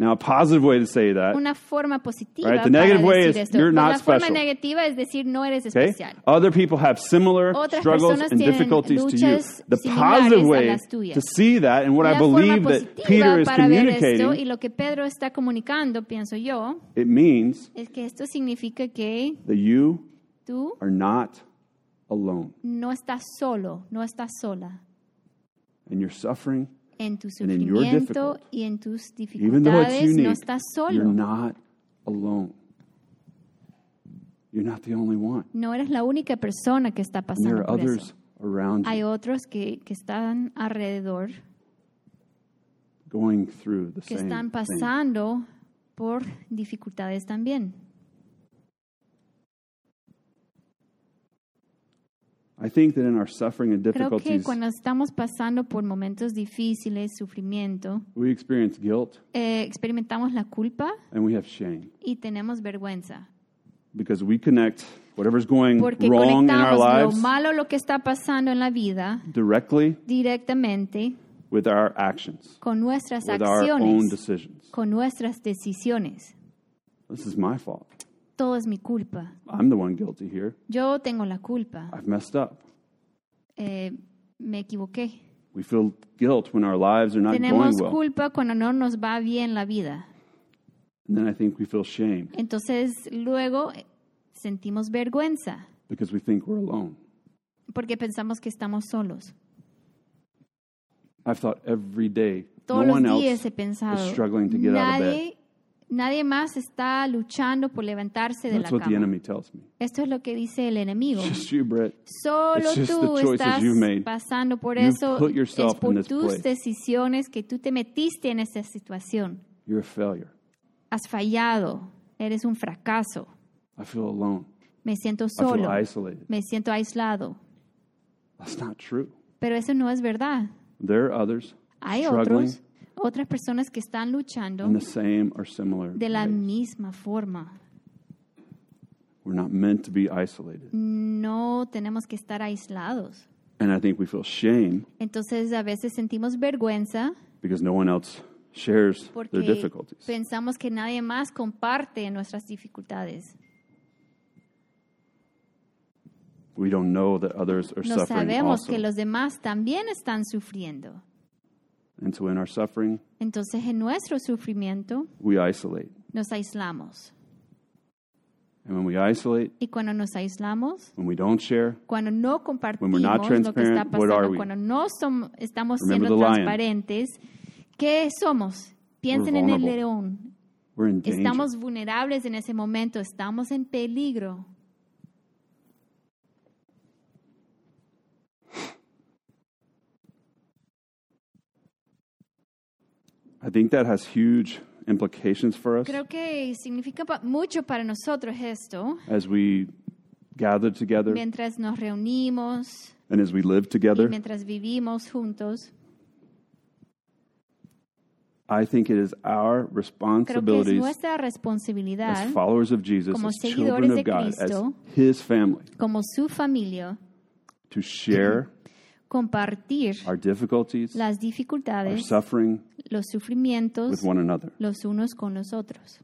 [SPEAKER 1] Now, a positive way to say that,
[SPEAKER 2] Una forma positiva
[SPEAKER 1] Right, the negative way
[SPEAKER 2] decir
[SPEAKER 1] is
[SPEAKER 2] esto.
[SPEAKER 1] you're not
[SPEAKER 2] la forma
[SPEAKER 1] special.
[SPEAKER 2] negativa es decir no eres
[SPEAKER 1] okay?
[SPEAKER 2] especial.
[SPEAKER 1] Other people have similar
[SPEAKER 2] Otras
[SPEAKER 1] struggles and difficulties to you. The positive way to see that, and what I
[SPEAKER 2] la forma
[SPEAKER 1] believe that Peter is
[SPEAKER 2] esto y
[SPEAKER 1] communicating,
[SPEAKER 2] lo que Pedro está comunicando, pienso yo,
[SPEAKER 1] it means
[SPEAKER 2] es que esto significa que
[SPEAKER 1] that you
[SPEAKER 2] tú
[SPEAKER 1] are not alone.
[SPEAKER 2] no estás solo, no estás sola
[SPEAKER 1] And your suffering,
[SPEAKER 2] en tu sufrimiento y en tus dificultades
[SPEAKER 1] unique,
[SPEAKER 2] no estás solo. No eres la única persona que está pasando por eso. Hay otros que, que están alrededor que están pasando por dificultades también.
[SPEAKER 1] I think that in our suffering and
[SPEAKER 2] Creo que
[SPEAKER 1] difficulties,
[SPEAKER 2] cuando estamos pasando por momentos difíciles, sufrimiento,
[SPEAKER 1] we experience guilt
[SPEAKER 2] eh, experimentamos la culpa
[SPEAKER 1] and we have shame
[SPEAKER 2] y tenemos vergüenza.
[SPEAKER 1] because we connect whatever's going
[SPEAKER 2] Porque
[SPEAKER 1] wrong in our
[SPEAKER 2] conectamos lo
[SPEAKER 1] lives
[SPEAKER 2] malo, lo que está pasando en la vida,
[SPEAKER 1] directly
[SPEAKER 2] directamente
[SPEAKER 1] with our actions,
[SPEAKER 2] con nuestras
[SPEAKER 1] with our own
[SPEAKER 2] acciones,
[SPEAKER 1] decisions.
[SPEAKER 2] con nuestras decisiones.
[SPEAKER 1] This is my fault.
[SPEAKER 2] Todo es mi culpa.
[SPEAKER 1] I'm the one guilty here.
[SPEAKER 2] Yo tengo la culpa.
[SPEAKER 1] I've messed up.
[SPEAKER 2] Eh, me equivoqué.
[SPEAKER 1] We feel guilt when our lives are not going
[SPEAKER 2] Tenemos
[SPEAKER 1] well.
[SPEAKER 2] culpa cuando no nos va bien la vida.
[SPEAKER 1] And then I think we feel shame
[SPEAKER 2] Entonces luego eh, sentimos vergüenza
[SPEAKER 1] because we think we're alone.
[SPEAKER 2] porque pensamos que estamos solos.
[SPEAKER 1] I've thought every day,
[SPEAKER 2] Todos
[SPEAKER 1] no one
[SPEAKER 2] los
[SPEAKER 1] else
[SPEAKER 2] días he pensado,
[SPEAKER 1] is struggling to get out of bed.
[SPEAKER 2] nadie, nadie más está luchando por levantarse de
[SPEAKER 1] That's
[SPEAKER 2] la
[SPEAKER 1] what the
[SPEAKER 2] cama.
[SPEAKER 1] enemy tells me.
[SPEAKER 2] Esto es lo que dice el enemigo.
[SPEAKER 1] It's just you, Brett.
[SPEAKER 2] Solo
[SPEAKER 1] It's just
[SPEAKER 2] tú
[SPEAKER 1] the choices
[SPEAKER 2] estás
[SPEAKER 1] made.
[SPEAKER 2] pasando por eso.
[SPEAKER 1] put
[SPEAKER 2] Es
[SPEAKER 1] in
[SPEAKER 2] por
[SPEAKER 1] this
[SPEAKER 2] tus
[SPEAKER 1] place.
[SPEAKER 2] decisiones que tú te metiste en esta situación.
[SPEAKER 1] You're a failure.
[SPEAKER 2] Has fallado. Eres un fracaso.
[SPEAKER 1] I feel alone.
[SPEAKER 2] Me siento
[SPEAKER 1] I feel
[SPEAKER 2] solo.
[SPEAKER 1] isolated.
[SPEAKER 2] Me siento aislado.
[SPEAKER 1] That's not true.
[SPEAKER 2] Pero eso no es verdad.
[SPEAKER 1] There are others
[SPEAKER 2] Hay
[SPEAKER 1] struggling
[SPEAKER 2] otros, otras personas que están luchando
[SPEAKER 1] in the same or similar
[SPEAKER 2] de la
[SPEAKER 1] ways.
[SPEAKER 2] misma forma.
[SPEAKER 1] We're not meant to be isolated.
[SPEAKER 2] No tenemos que estar aislados.
[SPEAKER 1] And I think we feel shame
[SPEAKER 2] Entonces a veces sentimos vergüenza
[SPEAKER 1] because no one else shares their
[SPEAKER 2] porque
[SPEAKER 1] difficulties.
[SPEAKER 2] pensamos que nadie más comparte nuestras dificultades.
[SPEAKER 1] We don't know that others are
[SPEAKER 2] No
[SPEAKER 1] suffering
[SPEAKER 2] sabemos
[SPEAKER 1] also.
[SPEAKER 2] que los demás también están sufriendo.
[SPEAKER 1] And so in our suffering,
[SPEAKER 2] Entonces en nuestro sufrimiento
[SPEAKER 1] we isolate.
[SPEAKER 2] nos aislamos.
[SPEAKER 1] And when we isolate,
[SPEAKER 2] Y cuando nos aislamos,
[SPEAKER 1] when we don't share,
[SPEAKER 2] cuando no
[SPEAKER 1] When
[SPEAKER 2] compartimos
[SPEAKER 1] we're not
[SPEAKER 2] lo que está
[SPEAKER 1] transparent, what are
[SPEAKER 2] pasando,
[SPEAKER 1] we?
[SPEAKER 2] cuando no som- estamos
[SPEAKER 1] Remember
[SPEAKER 2] siendo
[SPEAKER 1] the lion.
[SPEAKER 2] transparentes, ¿qué somos? Piensen en el
[SPEAKER 1] vulnerable.
[SPEAKER 2] león.
[SPEAKER 1] we're in danger.
[SPEAKER 2] Estamos vulnerables en ese momento, estamos en peligro.
[SPEAKER 1] I think that has huge implications for us
[SPEAKER 2] Creo que significa pa- mucho para nosotros esto,
[SPEAKER 1] as we gather together
[SPEAKER 2] mientras nos reunimos
[SPEAKER 1] and as we live
[SPEAKER 2] y
[SPEAKER 1] together.
[SPEAKER 2] mientras vivimos juntos.
[SPEAKER 1] I think it is our
[SPEAKER 2] Creo que es
[SPEAKER 1] responsibilities
[SPEAKER 2] nuestra responsabilidad
[SPEAKER 1] as followers of Jesus,
[SPEAKER 2] como
[SPEAKER 1] as
[SPEAKER 2] seguidores
[SPEAKER 1] children
[SPEAKER 2] de
[SPEAKER 1] of God, as
[SPEAKER 2] Cristo,
[SPEAKER 1] His family,
[SPEAKER 2] como su familia
[SPEAKER 1] to share
[SPEAKER 2] compartir
[SPEAKER 1] our difficulties,
[SPEAKER 2] las
[SPEAKER 1] our
[SPEAKER 2] dificultades,
[SPEAKER 1] suffering
[SPEAKER 2] los sufrimientos
[SPEAKER 1] with one another.
[SPEAKER 2] los unos con los otros.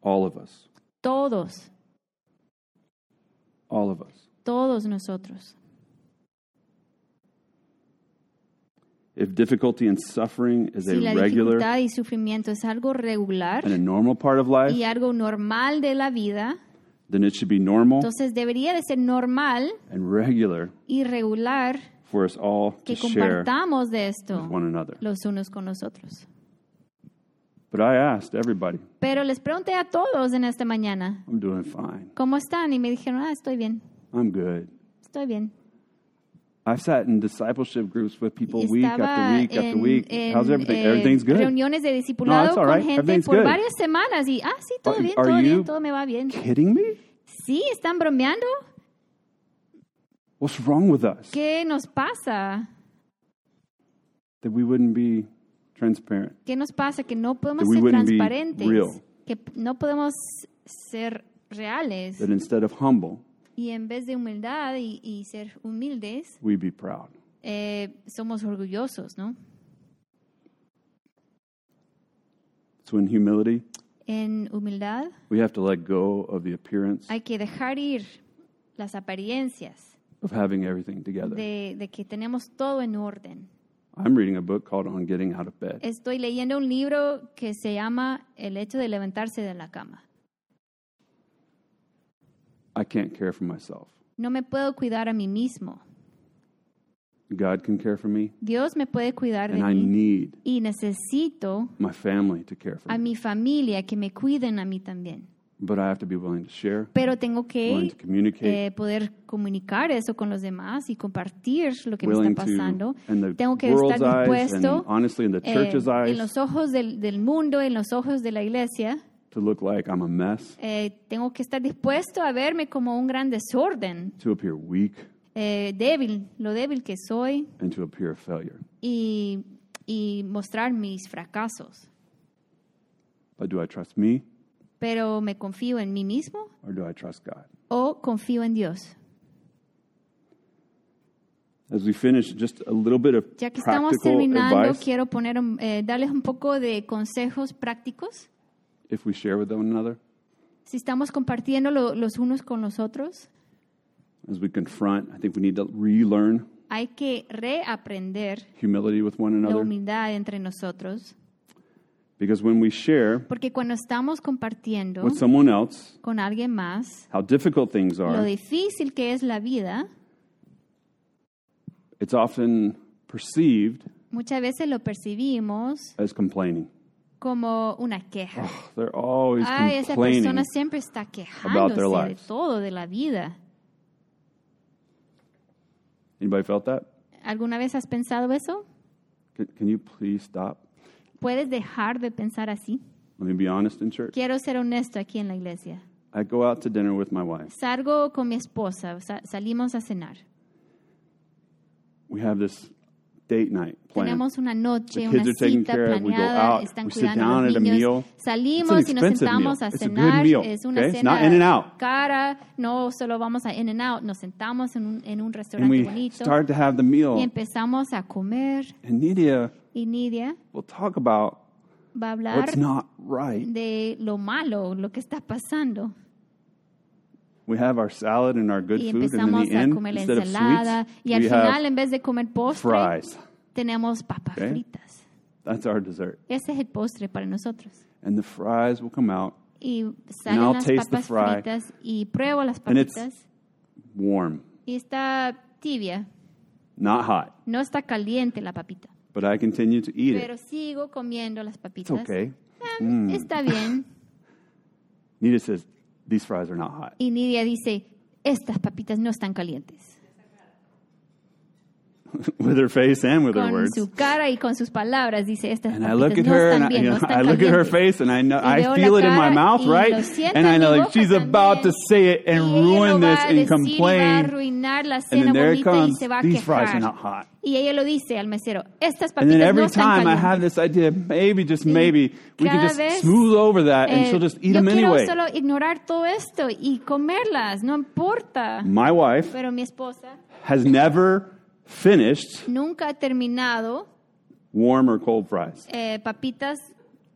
[SPEAKER 1] All of us.
[SPEAKER 2] Todos,
[SPEAKER 1] All of us.
[SPEAKER 2] todos nosotros.
[SPEAKER 1] If difficulty and suffering is
[SPEAKER 2] Si la
[SPEAKER 1] a regular
[SPEAKER 2] dificultad y sufrimiento es algo regular
[SPEAKER 1] and a normal part of life,
[SPEAKER 2] y algo normal de la vida,
[SPEAKER 1] then it should be normal
[SPEAKER 2] entonces debería de ser normal
[SPEAKER 1] and regular
[SPEAKER 2] y regular
[SPEAKER 1] for us all to
[SPEAKER 2] que
[SPEAKER 1] share
[SPEAKER 2] compartamos de esto
[SPEAKER 1] with one another.
[SPEAKER 2] los unos con los otros.
[SPEAKER 1] But I asked everybody,
[SPEAKER 2] Pero les pregunté a todos en esta mañana,
[SPEAKER 1] I'm doing fine.
[SPEAKER 2] ¿cómo están? Y me dijeron, ah, estoy bien,
[SPEAKER 1] I'm good.
[SPEAKER 2] estoy bien.
[SPEAKER 1] I've sat in discipleship groups with people week after week after
[SPEAKER 2] en,
[SPEAKER 1] week.
[SPEAKER 2] en,
[SPEAKER 1] How's everything?
[SPEAKER 2] eh,
[SPEAKER 1] Everything's good.
[SPEAKER 2] reuniones de discipulado
[SPEAKER 1] No, all
[SPEAKER 2] con
[SPEAKER 1] right.
[SPEAKER 2] gente por
[SPEAKER 1] good.
[SPEAKER 2] varias semanas y, ah, sí, todo
[SPEAKER 1] Are-
[SPEAKER 2] bien,
[SPEAKER 1] are
[SPEAKER 2] todo bien, todo me va bien.
[SPEAKER 1] Kidding me?
[SPEAKER 2] Sí, ¿están bromeando?
[SPEAKER 1] What's wrong with us?
[SPEAKER 2] ¿Qué nos pasa?
[SPEAKER 1] That we wouldn't be transparent.
[SPEAKER 2] ¿Qué nos pasa? Que no podemos ser transparentes,
[SPEAKER 1] real.
[SPEAKER 2] que no podemos ser reales
[SPEAKER 1] That instead of humble,
[SPEAKER 2] y en vez de humildad y, y ser humildes,
[SPEAKER 1] we be proud.
[SPEAKER 2] eh, somos orgullosos, ¿no?
[SPEAKER 1] So in humility,
[SPEAKER 2] En humildad
[SPEAKER 1] we have to let go of the appearance
[SPEAKER 2] hay que dejar ir las apariencias
[SPEAKER 1] of having everything together.
[SPEAKER 2] de, de que tenemos todo en orden.
[SPEAKER 1] I'm reading a book called On Getting Out of Bed.
[SPEAKER 2] Estoy leyendo un libro que se llama El hecho de levantarse de la cama.
[SPEAKER 1] I can't care for myself.
[SPEAKER 2] No me puedo cuidar a mí mismo.
[SPEAKER 1] God can care for me,
[SPEAKER 2] Dios me puede cuidar de
[SPEAKER 1] and I
[SPEAKER 2] mí.
[SPEAKER 1] need
[SPEAKER 2] Y necesito
[SPEAKER 1] my family to care for
[SPEAKER 2] a
[SPEAKER 1] me.
[SPEAKER 2] mi familia que me cuiden a mí también.
[SPEAKER 1] But I have to be willing to share,
[SPEAKER 2] Pero tengo que
[SPEAKER 1] to communicate,
[SPEAKER 2] eh, poder comunicar eso con los demás y compartir lo que me está
[SPEAKER 1] to,
[SPEAKER 2] pasando.
[SPEAKER 1] in the
[SPEAKER 2] Tengo que estar
[SPEAKER 1] eyes, and
[SPEAKER 2] dispuesto
[SPEAKER 1] honestly, in the
[SPEAKER 2] eh,
[SPEAKER 1] church's
[SPEAKER 2] en
[SPEAKER 1] eyes,
[SPEAKER 2] los ojos del, del mundo, en los ojos de la iglesia.
[SPEAKER 1] To look like I'm a mess,
[SPEAKER 2] eh, tengo que estar dispuesto a verme como un gran desorden,
[SPEAKER 1] to appear weak,
[SPEAKER 2] eh, débil, lo débil que soy
[SPEAKER 1] and to appear a failure.
[SPEAKER 2] y, y mostrar mis fracasos.
[SPEAKER 1] But do I trust me
[SPEAKER 2] Pero me confío en mí mismo
[SPEAKER 1] or do I trust God?
[SPEAKER 2] o confío en Dios.
[SPEAKER 1] As we finish, just a little bit of
[SPEAKER 2] Ya que estamos terminando,
[SPEAKER 1] advice
[SPEAKER 2] quiero poner, eh, darles un poco de consejos prácticos.
[SPEAKER 1] If we share with one another
[SPEAKER 2] Si estamos compartiendo lo- los unos con los otros,
[SPEAKER 1] as we confront. I think we need to relearn
[SPEAKER 2] hay que reaprender
[SPEAKER 1] humility with one
[SPEAKER 2] la
[SPEAKER 1] another
[SPEAKER 2] humildad entre nosotros,
[SPEAKER 1] because when we share
[SPEAKER 2] porque cuando estamos compartiendo
[SPEAKER 1] with someone else
[SPEAKER 2] con alguien más
[SPEAKER 1] how difficult things
[SPEAKER 2] lo
[SPEAKER 1] are,
[SPEAKER 2] difícil que es la vida,
[SPEAKER 1] it's often perceived
[SPEAKER 2] muchas veces lo percibimos
[SPEAKER 1] as complaining.
[SPEAKER 2] Como una queja.
[SPEAKER 1] Always
[SPEAKER 2] Ay, esa persona siempre está quejándose de todo, de la vida.
[SPEAKER 1] Anybody felt that?
[SPEAKER 2] ¿Alguna vez has pensado eso?
[SPEAKER 1] Can, can you please stop?
[SPEAKER 2] ¿Puedes dejar de pensar así?
[SPEAKER 1] Let me be honest in church.
[SPEAKER 2] Quiero ser honesto aquí en la iglesia.
[SPEAKER 1] I go out to dinner with my wife.
[SPEAKER 2] Salgo con mi esposa, sa- salimos a cenar.
[SPEAKER 1] We have this date night.
[SPEAKER 2] Tenemos una noche,
[SPEAKER 1] The
[SPEAKER 2] una
[SPEAKER 1] kids are taken
[SPEAKER 2] cita
[SPEAKER 1] care of. We go
[SPEAKER 2] planeada,
[SPEAKER 1] out.
[SPEAKER 2] están
[SPEAKER 1] We sit
[SPEAKER 2] cuidando a
[SPEAKER 1] down
[SPEAKER 2] los
[SPEAKER 1] at a
[SPEAKER 2] niños.
[SPEAKER 1] meal.
[SPEAKER 2] Salimos y nos sentamos
[SPEAKER 1] meal.
[SPEAKER 2] a
[SPEAKER 1] It's a good
[SPEAKER 2] cenar.
[SPEAKER 1] meal,
[SPEAKER 2] Es una
[SPEAKER 1] okay? It's
[SPEAKER 2] cena
[SPEAKER 1] not in and out.
[SPEAKER 2] cara. No solo vamos a In and Out, nos sentamos en un, en un restaurante
[SPEAKER 1] we
[SPEAKER 2] bonito
[SPEAKER 1] start to have the
[SPEAKER 2] y empezamos a comer.
[SPEAKER 1] And Nidia
[SPEAKER 2] Y Nidia
[SPEAKER 1] will talk about
[SPEAKER 2] va a hablar
[SPEAKER 1] what's not right.
[SPEAKER 2] de lo malo, lo que está pasando.
[SPEAKER 1] We have our salad and our good
[SPEAKER 2] Y
[SPEAKER 1] food, and in the end, instead of sweets,
[SPEAKER 2] Y al
[SPEAKER 1] we
[SPEAKER 2] final,
[SPEAKER 1] have
[SPEAKER 2] en vez de comer postre,
[SPEAKER 1] fries.
[SPEAKER 2] tenemos papas
[SPEAKER 1] Okay.
[SPEAKER 2] fritas.
[SPEAKER 1] That's our dessert.
[SPEAKER 2] Ese es el postre para nosotros.
[SPEAKER 1] And the fries will come out
[SPEAKER 2] Y
[SPEAKER 1] I'll
[SPEAKER 2] salen las
[SPEAKER 1] taste the
[SPEAKER 2] papas
[SPEAKER 1] fry.
[SPEAKER 2] fritas y pruebo las
[SPEAKER 1] And it's-
[SPEAKER 2] papitas
[SPEAKER 1] warm,
[SPEAKER 2] y está tibia,
[SPEAKER 1] not hot.
[SPEAKER 2] no está caliente la papita.
[SPEAKER 1] But I continue to eat
[SPEAKER 2] Pero
[SPEAKER 1] it.
[SPEAKER 2] sigo comiendo las
[SPEAKER 1] It's
[SPEAKER 2] papitas.
[SPEAKER 1] okay.
[SPEAKER 2] Ah, Está bien.
[SPEAKER 1] Nita says, these fries are not hot.
[SPEAKER 2] Y Nidia dice, estas papitas no están calientes.
[SPEAKER 1] with her face and with her words.
[SPEAKER 2] su cara y con sus palabras dice, estas
[SPEAKER 1] And I look at
[SPEAKER 2] no
[SPEAKER 1] her and I, you know,
[SPEAKER 2] están
[SPEAKER 1] I look at her face and I know I feel it in my mouth, right? And I know like she's about to say it and
[SPEAKER 2] y ella lo
[SPEAKER 1] ruin this and
[SPEAKER 2] decir, va a
[SPEAKER 1] complain. And then there it comes.
[SPEAKER 2] se va a
[SPEAKER 1] These fries are not hot.
[SPEAKER 2] Y ella lo dice al mesero, estas
[SPEAKER 1] And then every
[SPEAKER 2] no
[SPEAKER 1] time I have this idea, maybe just maybe we
[SPEAKER 2] can
[SPEAKER 1] just
[SPEAKER 2] vez,
[SPEAKER 1] smooth over that and
[SPEAKER 2] Eh,
[SPEAKER 1] she'll just eat
[SPEAKER 2] yo
[SPEAKER 1] them
[SPEAKER 2] quiero
[SPEAKER 1] anyway.
[SPEAKER 2] solo ignorar todo esto y comerlas, no importa.
[SPEAKER 1] My wife
[SPEAKER 2] Pero mi esposa
[SPEAKER 1] has never finished
[SPEAKER 2] nunca ha terminado
[SPEAKER 1] warm or cold fries.
[SPEAKER 2] eh, papitas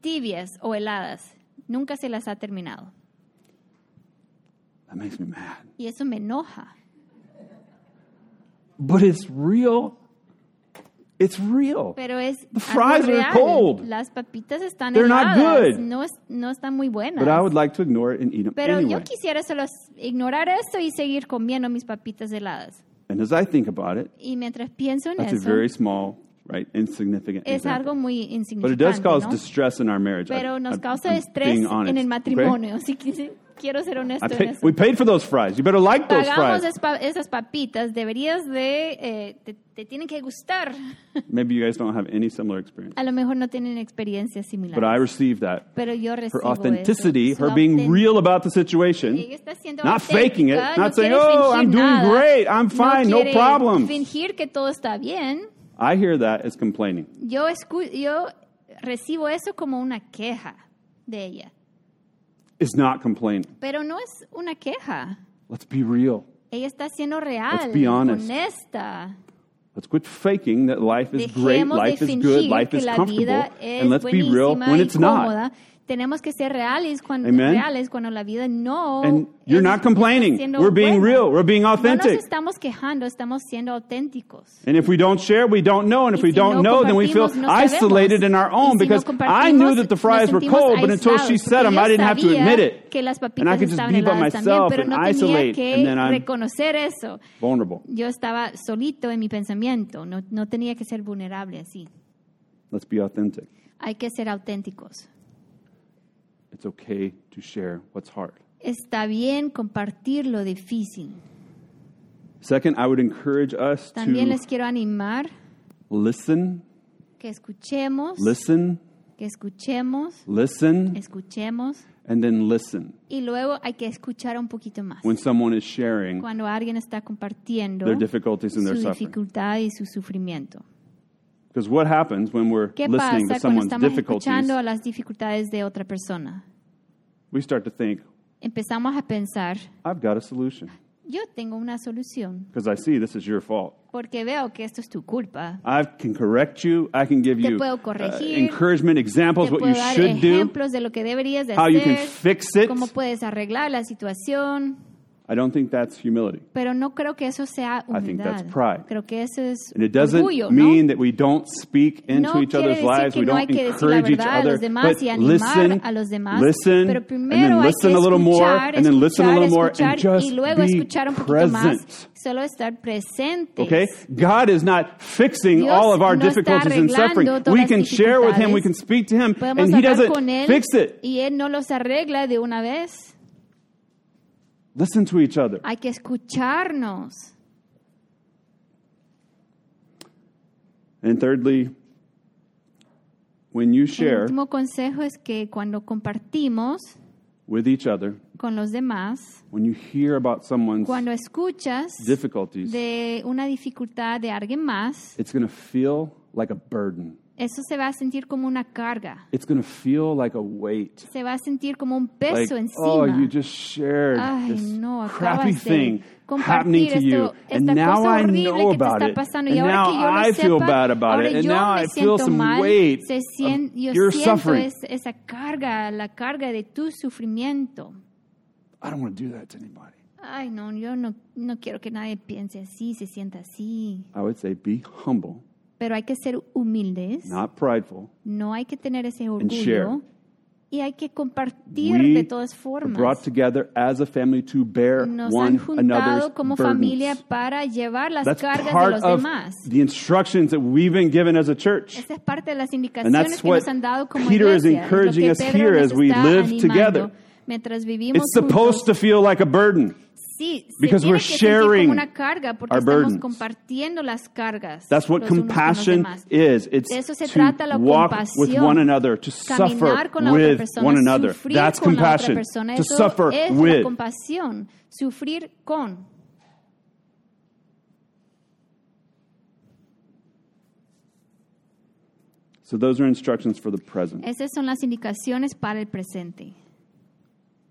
[SPEAKER 2] tibias o heladas. Nunca se las ha terminado.
[SPEAKER 1] That makes me mad.
[SPEAKER 2] Y eso me enoja.
[SPEAKER 1] But it's real. It's real.
[SPEAKER 2] Pero es
[SPEAKER 1] The fries are cold.
[SPEAKER 2] Las papitas están
[SPEAKER 1] They're not
[SPEAKER 2] heladas.
[SPEAKER 1] good.
[SPEAKER 2] No, es- no están muy buenas.
[SPEAKER 1] But I would like to ignore it and eat them
[SPEAKER 2] Pero
[SPEAKER 1] anyway.
[SPEAKER 2] yo quisiera solo ignorar esto y seguir comiendo mis papitas heladas.
[SPEAKER 1] And as I think about it,
[SPEAKER 2] Y mientras pienso en
[SPEAKER 1] that's a very small, right, insignificant
[SPEAKER 2] es
[SPEAKER 1] example.
[SPEAKER 2] algo muy
[SPEAKER 1] But it does cause
[SPEAKER 2] ¿no?
[SPEAKER 1] distress in our marriage. I-
[SPEAKER 2] Pero nos
[SPEAKER 1] I'm-
[SPEAKER 2] causa estrés
[SPEAKER 1] being honest,
[SPEAKER 2] en el matrimonio. Sí, quiero ser honesto
[SPEAKER 1] I
[SPEAKER 2] en eso.
[SPEAKER 1] we paid for those fries. You better like those
[SPEAKER 2] Pagamos
[SPEAKER 1] fries.
[SPEAKER 2] espa- esas papitas, deberías de, eh, te, te tienen que gustar.
[SPEAKER 1] Maybe you guys don't have any similar experience.
[SPEAKER 2] A lo mejor no tienen experiencias similares.
[SPEAKER 1] But I received that.
[SPEAKER 2] pero yo
[SPEAKER 1] Her authenticity,
[SPEAKER 2] eso.
[SPEAKER 1] her
[SPEAKER 2] Su
[SPEAKER 1] being real about the situation,
[SPEAKER 2] Ella está siendo
[SPEAKER 1] not faking it, not
[SPEAKER 2] no
[SPEAKER 1] saying, oh, I'm doing
[SPEAKER 2] nada,
[SPEAKER 1] great, I'm fine, no
[SPEAKER 2] quiere
[SPEAKER 1] problems.
[SPEAKER 2] fingir que todo está bien.
[SPEAKER 1] I hear that as complaining.
[SPEAKER 2] Yo, escu- yo recibo eso como una queja de ella.
[SPEAKER 1] It's not complaining.
[SPEAKER 2] Pero no es una queja.
[SPEAKER 1] Let's be real.
[SPEAKER 2] Ella está siendo real,
[SPEAKER 1] Let's be honest.
[SPEAKER 2] honesta.
[SPEAKER 1] Let's quit faking that life is great, life is good, life is comfortable, and let's be real when it's not.
[SPEAKER 2] Tenemos que ser reales cuando,
[SPEAKER 1] Amen.
[SPEAKER 2] reales cuando la vida no
[SPEAKER 1] And you're not complaining. We're being
[SPEAKER 2] buena.
[SPEAKER 1] real. We're being
[SPEAKER 2] No nos
[SPEAKER 1] authentic.
[SPEAKER 2] estamos quejando, estamos siendo auténticos.
[SPEAKER 1] And if we don't share, we don't know. And if
[SPEAKER 2] Y
[SPEAKER 1] we
[SPEAKER 2] si
[SPEAKER 1] don't
[SPEAKER 2] no
[SPEAKER 1] know, then we feel
[SPEAKER 2] sabemos.
[SPEAKER 1] isolated in our own
[SPEAKER 2] si no
[SPEAKER 1] because I knew that the fries were cold, but until she said them, I didn't have to admit it.
[SPEAKER 2] que las
[SPEAKER 1] And I could just be by
[SPEAKER 2] también,
[SPEAKER 1] myself
[SPEAKER 2] pero
[SPEAKER 1] and isolate, and then I'm
[SPEAKER 2] reconocer eso.
[SPEAKER 1] vulnerable.
[SPEAKER 2] Yo estaba solito en mi pensamiento, no, no tenía que ser vulnerable así.
[SPEAKER 1] Let's be authentic.
[SPEAKER 2] Hay que ser auténticos.
[SPEAKER 1] It's okay to share what's hard.
[SPEAKER 2] Está bien compartir lo difícil.
[SPEAKER 1] Second, I would encourage us
[SPEAKER 2] También
[SPEAKER 1] to
[SPEAKER 2] les quiero animar
[SPEAKER 1] listen,
[SPEAKER 2] que escuchemos,
[SPEAKER 1] listen,
[SPEAKER 2] que escuchemos,
[SPEAKER 1] listen,
[SPEAKER 2] escuchemos
[SPEAKER 1] and then listen
[SPEAKER 2] y luego hay que escuchar un poquito más.
[SPEAKER 1] when someone is sharing
[SPEAKER 2] Cuando alguien está compartiendo
[SPEAKER 1] their difficulties and
[SPEAKER 2] su
[SPEAKER 1] their suffering.
[SPEAKER 2] dificultad y su sufrimiento.
[SPEAKER 1] Because what happens when we're
[SPEAKER 2] ¿Qué
[SPEAKER 1] listening to
[SPEAKER 2] cuando
[SPEAKER 1] someone's
[SPEAKER 2] estamos
[SPEAKER 1] difficulties?
[SPEAKER 2] escuchando a las dificultades de otra persona?
[SPEAKER 1] We start to think,
[SPEAKER 2] Empezamos a pensar,
[SPEAKER 1] I've got a solution.
[SPEAKER 2] yo tengo una solución,
[SPEAKER 1] Because I see this is your fault.
[SPEAKER 2] porque veo que esto es tu culpa.
[SPEAKER 1] I can correct you. I can give
[SPEAKER 2] Te
[SPEAKER 1] you
[SPEAKER 2] puedo
[SPEAKER 1] uh,
[SPEAKER 2] corregir.
[SPEAKER 1] encouragement, examples,
[SPEAKER 2] Te
[SPEAKER 1] what
[SPEAKER 2] puedo
[SPEAKER 1] you
[SPEAKER 2] dar
[SPEAKER 1] should do,
[SPEAKER 2] ejemplos de lo que deberías de
[SPEAKER 1] how you can
[SPEAKER 2] hacer,
[SPEAKER 1] fix it.
[SPEAKER 2] cómo puedes arreglar la situación,
[SPEAKER 1] I don't think that's humility.
[SPEAKER 2] pero no creo que eso sea
[SPEAKER 1] I think that's pride.
[SPEAKER 2] Creo que eso es
[SPEAKER 1] And it doesn't
[SPEAKER 2] orgullo,
[SPEAKER 1] mean
[SPEAKER 2] ¿no?
[SPEAKER 1] that we don't speak into
[SPEAKER 2] no
[SPEAKER 1] each other's lives, we
[SPEAKER 2] no
[SPEAKER 1] don't
[SPEAKER 2] que decir la
[SPEAKER 1] encourage each other, but listen,
[SPEAKER 2] a los demás,
[SPEAKER 1] listen,
[SPEAKER 2] pero
[SPEAKER 1] and then listen a little more,
[SPEAKER 2] escuchar,
[SPEAKER 1] and then listen a little more, and just
[SPEAKER 2] y luego
[SPEAKER 1] be
[SPEAKER 2] escuchar un
[SPEAKER 1] present.
[SPEAKER 2] más, solo estar presentes.
[SPEAKER 1] Okay? God is not fixing
[SPEAKER 2] Dios
[SPEAKER 1] all of our
[SPEAKER 2] no
[SPEAKER 1] difficulties and suffering. We can share with Him, we can speak to Him,
[SPEAKER 2] Podemos
[SPEAKER 1] and He doesn't
[SPEAKER 2] él
[SPEAKER 1] fix it.
[SPEAKER 2] y él no los arregla de una vez.
[SPEAKER 1] Listen to each other.
[SPEAKER 2] Hay que escucharnos.
[SPEAKER 1] And thirdly, when you
[SPEAKER 2] El
[SPEAKER 1] share
[SPEAKER 2] último consejo es que cuando compartimos
[SPEAKER 1] with each other,
[SPEAKER 2] con los demás,
[SPEAKER 1] when you hear about someone's
[SPEAKER 2] cuando escuchas
[SPEAKER 1] difficulties,
[SPEAKER 2] de una dificultad de alguien más,
[SPEAKER 1] it's going to feel like a burden.
[SPEAKER 2] Eso se va a sentir como una carga.
[SPEAKER 1] It's going to feel like a weight.
[SPEAKER 2] Se va a sentir como un
[SPEAKER 1] Like,
[SPEAKER 2] peso encima.
[SPEAKER 1] oh, you just shared
[SPEAKER 2] Ay,
[SPEAKER 1] this
[SPEAKER 2] no,
[SPEAKER 1] crappy thing happening to you,
[SPEAKER 2] esto,
[SPEAKER 1] and now I know about it,
[SPEAKER 2] pasando
[SPEAKER 1] and now
[SPEAKER 2] que yo lo
[SPEAKER 1] I feel
[SPEAKER 2] sepa,
[SPEAKER 1] bad about it, and now I feel some
[SPEAKER 2] mal,
[SPEAKER 1] weight
[SPEAKER 2] se sien- yo
[SPEAKER 1] your suffering.
[SPEAKER 2] es- esa carga, la carga de tu sufrimiento.
[SPEAKER 1] I don't want to do that to anybody.
[SPEAKER 2] Ay, no, yo no, no quiero que nadie piense así, se sienta así.
[SPEAKER 1] I would say be humble,
[SPEAKER 2] Pero hay que ser humildes,
[SPEAKER 1] not prideful.
[SPEAKER 2] no hay que tener ese
[SPEAKER 1] share.
[SPEAKER 2] orgullo y hay que compartir
[SPEAKER 1] We
[SPEAKER 2] de todas formas.
[SPEAKER 1] brought together as a family to bear
[SPEAKER 2] Nos
[SPEAKER 1] one
[SPEAKER 2] han juntado como
[SPEAKER 1] burdens.
[SPEAKER 2] familia para llevar las
[SPEAKER 1] That's
[SPEAKER 2] cargas de
[SPEAKER 1] part
[SPEAKER 2] los
[SPEAKER 1] of
[SPEAKER 2] demás.
[SPEAKER 1] the instructions that we've been given as a church.
[SPEAKER 2] Esa es parte de las
[SPEAKER 1] And
[SPEAKER 2] indicaciones
[SPEAKER 1] that's
[SPEAKER 2] que
[SPEAKER 1] what
[SPEAKER 2] nos han dado como
[SPEAKER 1] Peter is
[SPEAKER 2] iglesia. Es lo
[SPEAKER 1] encouraging us here as we live together.
[SPEAKER 2] Mientras vivimos
[SPEAKER 1] It's supposed
[SPEAKER 2] juntos,
[SPEAKER 1] to feel like a burden.
[SPEAKER 2] Sí,
[SPEAKER 1] because we're sharing our burdens.
[SPEAKER 2] compartiendo las cargas.
[SPEAKER 1] That's what
[SPEAKER 2] los unos con los
[SPEAKER 1] compassion is. It's to walk with one another, to suffer
[SPEAKER 2] con la otra
[SPEAKER 1] with
[SPEAKER 2] persona,
[SPEAKER 1] one another. That's
[SPEAKER 2] con la otra
[SPEAKER 1] compassion. To suffer with.
[SPEAKER 2] sufrir con.
[SPEAKER 1] So those are instructions for the present.
[SPEAKER 2] Esas son las indicaciones para el presente.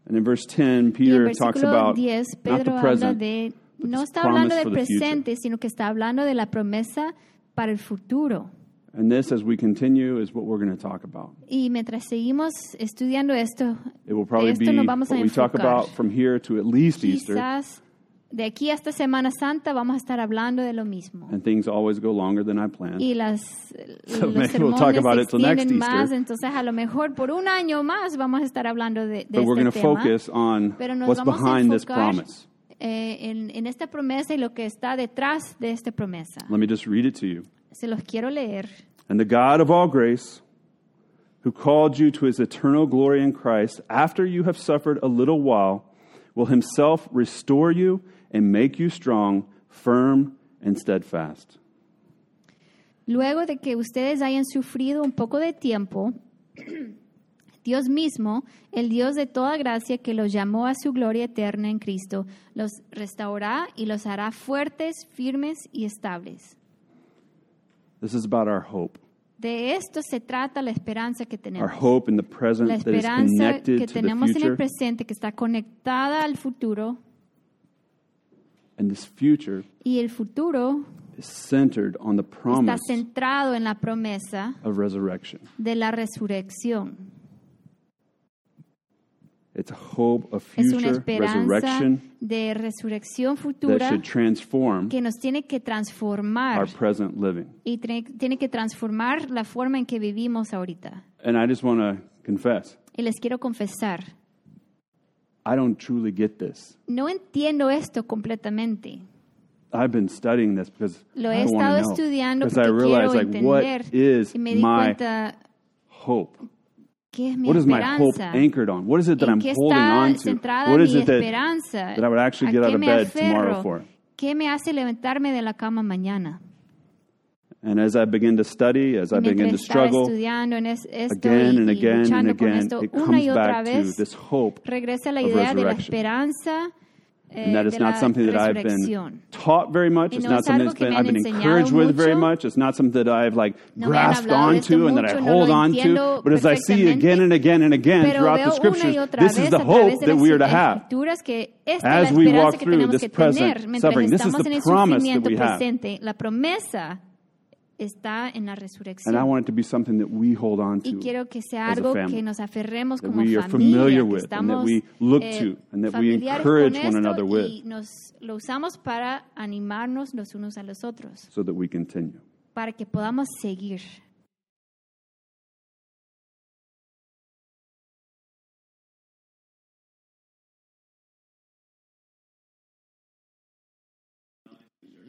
[SPEAKER 1] And in verse 10, Peter talks about
[SPEAKER 2] 10,
[SPEAKER 1] not the present,
[SPEAKER 2] de, no está hablando del
[SPEAKER 1] for the future.
[SPEAKER 2] presente, sino que está hablando de la promesa para el futuro.
[SPEAKER 1] And this, as we continue, is what we're going to talk about.
[SPEAKER 2] Y mientras seguimos estudiando esto,
[SPEAKER 1] It will probably
[SPEAKER 2] esto
[SPEAKER 1] be
[SPEAKER 2] nos
[SPEAKER 1] what
[SPEAKER 2] a
[SPEAKER 1] we talk about from here to at least Easter.
[SPEAKER 2] Quizás de aquí hasta Semana Santa vamos a estar hablando de lo mismo.
[SPEAKER 1] And things always go longer than I planned.
[SPEAKER 2] Y las,
[SPEAKER 1] So
[SPEAKER 2] los
[SPEAKER 1] maybe we'll talk about it till next
[SPEAKER 2] más,
[SPEAKER 1] Easter.
[SPEAKER 2] entonces a lo mejor por un año más vamos a estar hablando de, de
[SPEAKER 1] But we're going
[SPEAKER 2] este
[SPEAKER 1] to
[SPEAKER 2] tema.
[SPEAKER 1] focus on
[SPEAKER 2] Pero nos
[SPEAKER 1] what's
[SPEAKER 2] vamos a
[SPEAKER 1] behind this
[SPEAKER 2] enfocar
[SPEAKER 1] promise.
[SPEAKER 2] eh, en, en esta promesa y lo que está detrás de esta promesa.
[SPEAKER 1] Let me just read it to you.
[SPEAKER 2] Se los quiero leer.
[SPEAKER 1] And the God of all grace, who called you to his eternal glory in Christ, after you have suffered a little while, will himself restore you and make you strong, firm, and steadfast.
[SPEAKER 2] Luego de que ustedes hayan sufrido un poco de tiempo, Dios mismo, el Dios de toda gracia que los llamó a su gloria eterna en Cristo, los restaurará y los hará fuertes, firmes y estables.
[SPEAKER 1] This is about our hope.
[SPEAKER 2] De esto se trata la esperanza que
[SPEAKER 1] Our
[SPEAKER 2] tenemos.
[SPEAKER 1] hope in the present
[SPEAKER 2] La
[SPEAKER 1] that is
[SPEAKER 2] esperanza
[SPEAKER 1] connected
[SPEAKER 2] que
[SPEAKER 1] to the
[SPEAKER 2] tenemos en el presente, que está conectada al futuro,
[SPEAKER 1] And this future
[SPEAKER 2] y el futuro
[SPEAKER 1] is centered on the
[SPEAKER 2] está
[SPEAKER 1] promise
[SPEAKER 2] centrado en la promesa
[SPEAKER 1] of resurrection.
[SPEAKER 2] de la resurrección.
[SPEAKER 1] It's a hope of
[SPEAKER 2] Es una
[SPEAKER 1] future
[SPEAKER 2] esperanza
[SPEAKER 1] resurrection
[SPEAKER 2] de resurrección
[SPEAKER 1] that
[SPEAKER 2] futura
[SPEAKER 1] should transform
[SPEAKER 2] que nos tiene que transformar
[SPEAKER 1] our present living.
[SPEAKER 2] y tiene que transformar la forma en que vivimos ahorita.
[SPEAKER 1] And I just want to confess,
[SPEAKER 2] Y les quiero confesar,
[SPEAKER 1] I don't truly get this.
[SPEAKER 2] no entiendo esto completamente.
[SPEAKER 1] I've been studying this because
[SPEAKER 2] Lo
[SPEAKER 1] I
[SPEAKER 2] he
[SPEAKER 1] want
[SPEAKER 2] estado
[SPEAKER 1] know.
[SPEAKER 2] estudiando
[SPEAKER 1] Because I
[SPEAKER 2] porque
[SPEAKER 1] realize,
[SPEAKER 2] quiero
[SPEAKER 1] like, what
[SPEAKER 2] entender
[SPEAKER 1] is
[SPEAKER 2] y me di
[SPEAKER 1] my
[SPEAKER 2] cuenta
[SPEAKER 1] hope?
[SPEAKER 2] qué es mi
[SPEAKER 1] What is my hope anchored on? What is it that I'm holding on to? What is it that, that I would actually get out of bed tomorrow
[SPEAKER 2] aferro?
[SPEAKER 1] for?
[SPEAKER 2] ¿Qué me hace levantarme de la cama mañana?
[SPEAKER 1] And as I begin to study, as I begin to struggle
[SPEAKER 2] estudiando en es- esto
[SPEAKER 1] again and again and again, it comes back to this hope
[SPEAKER 2] regresa la
[SPEAKER 1] of
[SPEAKER 2] idea de la
[SPEAKER 1] resurrection.
[SPEAKER 2] esperanza eh,
[SPEAKER 1] And that is not something that I've been taught very much. It's not something
[SPEAKER 2] algo
[SPEAKER 1] that's
[SPEAKER 2] que
[SPEAKER 1] been, I've been encouraged with very much. It's not something that I've like
[SPEAKER 2] No me han
[SPEAKER 1] grasped
[SPEAKER 2] hablado de esto
[SPEAKER 1] onto and that I hold on to. But as I see again and again and again throughout the scriptures, this is the hope that we are to have.
[SPEAKER 2] escrituras que esta
[SPEAKER 1] As we walk through this present suffering, this is the promise that we have.
[SPEAKER 2] Está en la
[SPEAKER 1] And I
[SPEAKER 2] resurrección.
[SPEAKER 1] want it to be something that we hold on to.
[SPEAKER 2] Y quiero que sea algo que nos aferremos como familia,
[SPEAKER 1] familiar
[SPEAKER 2] que
[SPEAKER 1] with, and that
[SPEAKER 2] estamos
[SPEAKER 1] we look
[SPEAKER 2] eh,
[SPEAKER 1] to, and that we encourage
[SPEAKER 2] con
[SPEAKER 1] one another with.
[SPEAKER 2] y nos lo usamos para animarnos los unos a los otros,
[SPEAKER 1] so that we continue.
[SPEAKER 2] para que podamos seguir.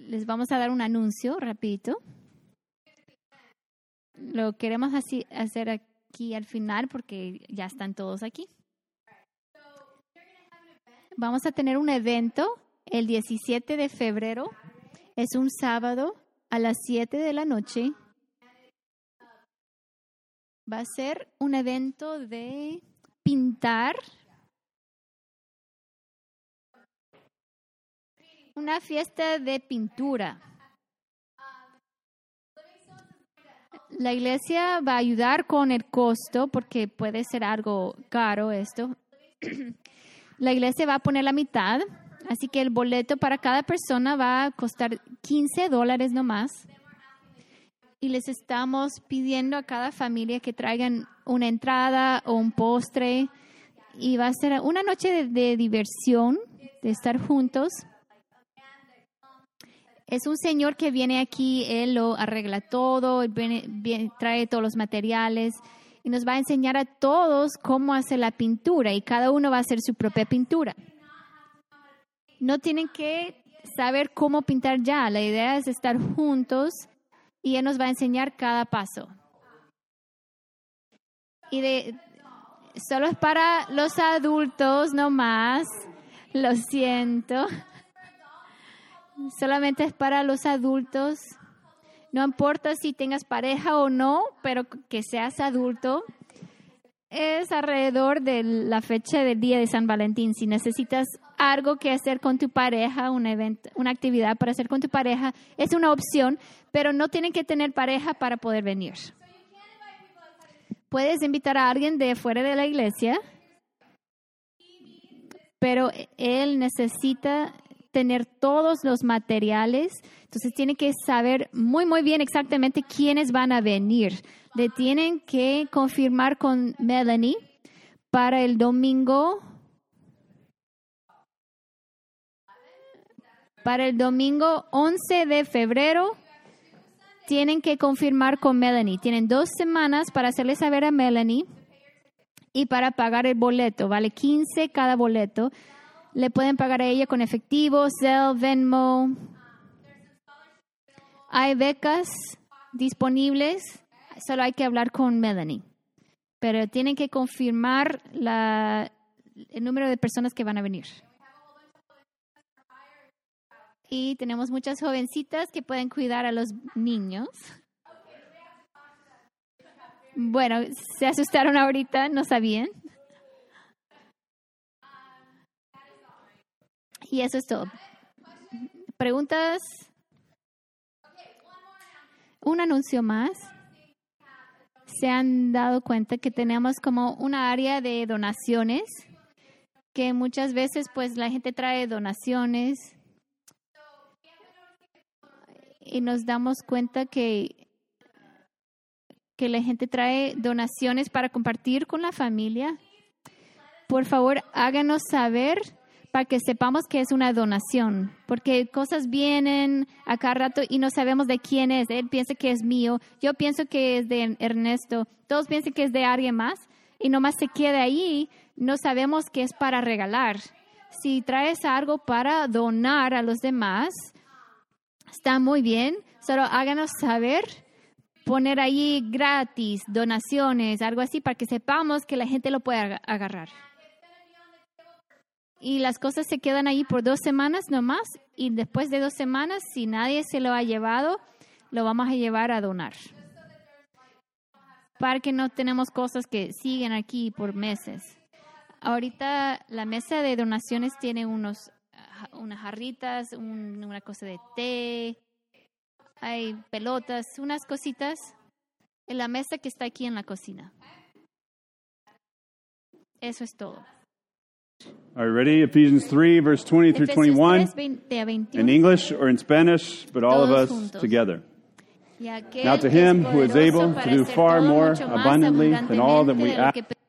[SPEAKER 2] Les vamos a dar un anuncio rapidito. Lo queremos así, hacer aquí al final porque ya están todos aquí. Vamos a tener un evento el 17 de febrero. Es un sábado a las 7 de la noche. Va a ser un evento de pintar. Una fiesta de pintura. La iglesia va a ayudar con el costo porque puede ser algo caro esto. La iglesia va a poner la mitad, así que el boleto para cada persona va a costar 15 dólares nomás. Y les estamos pidiendo a cada familia que traigan una entrada o un postre. Y va a ser una noche de, de diversión, de estar juntos. Es un señor que viene aquí, él lo arregla todo, él trae todos los materiales y nos va a enseñar a todos cómo hacer la pintura y cada uno va a hacer su propia pintura. No tienen que saber cómo pintar ya, la idea es estar juntos y él nos va a enseñar cada paso. Y de solo es para los adultos no más. Lo siento. Solamente es para los adultos. No importa si tengas pareja o no, pero que seas adulto. Es alrededor de la fecha del día de San Valentín. Si necesitas algo que hacer con tu pareja, un evento, una actividad para hacer con tu pareja, es una opción, pero no tienen que tener pareja para poder venir. Puedes invitar a alguien de fuera de la iglesia, pero él necesita tener todos los materiales, entonces tiene que saber muy, muy bien exactamente quiénes van a venir. Le tienen que confirmar con Melanie para el domingo. Para el domingo 11 de febrero tienen que confirmar con Melanie. Tienen dos semanas para hacerle saber a Melanie y para pagar el boleto. Vale 15 cada boleto. Le pueden pagar a ella con efectivo, Zelle, Venmo. Hay becas disponibles. Solo hay que hablar con Melanie. Pero tienen que confirmar la- el número de personas que van a venir. Y tenemos muchas jovencitas que pueden cuidar a los niños. Bueno, se asustaron ahorita, no sabían. Y eso es todo. ¿Preguntas? Un anuncio más. Se han dado cuenta que tenemos como una área de donaciones, que muchas veces pues la gente trae donaciones y nos damos cuenta que, que la gente trae donaciones para compartir con la familia, por favor háganos saber para que sepamos que es una donación, porque cosas vienen a cada rato y no sabemos de quién es. Él piensa que es mío, yo pienso que es de Ernesto, todos piensan que es de alguien más y nomás se queda ahí, no sabemos que es para regalar. Si traes algo para donar a los demás, está muy bien, solo háganos saber, poner ahí gratis, donaciones, algo así, para que sepamos que la gente lo puede aga- agarrar. Y las cosas se quedan ahí por dos semanas nomás, y después de dos semanas, si nadie se lo ha llevado, lo vamos a llevar a donar. Para que no tenemos cosas que siguen aquí por meses. Ahorita la mesa de donaciones tiene unos, ah, unas jarritas, un- una cosa de té, hay pelotas, unas cositas en la mesa que está aquí en la cocina. Eso es todo.
[SPEAKER 1] Are you ready? Ephesians 3, verse 20 through 21
[SPEAKER 2] 3, 20
[SPEAKER 1] in English or in Spanish, but all of us
[SPEAKER 2] juntos.
[SPEAKER 1] together. Now to him who is able to do far more abundantly than all that we
[SPEAKER 2] abundantemente de lo
[SPEAKER 1] ask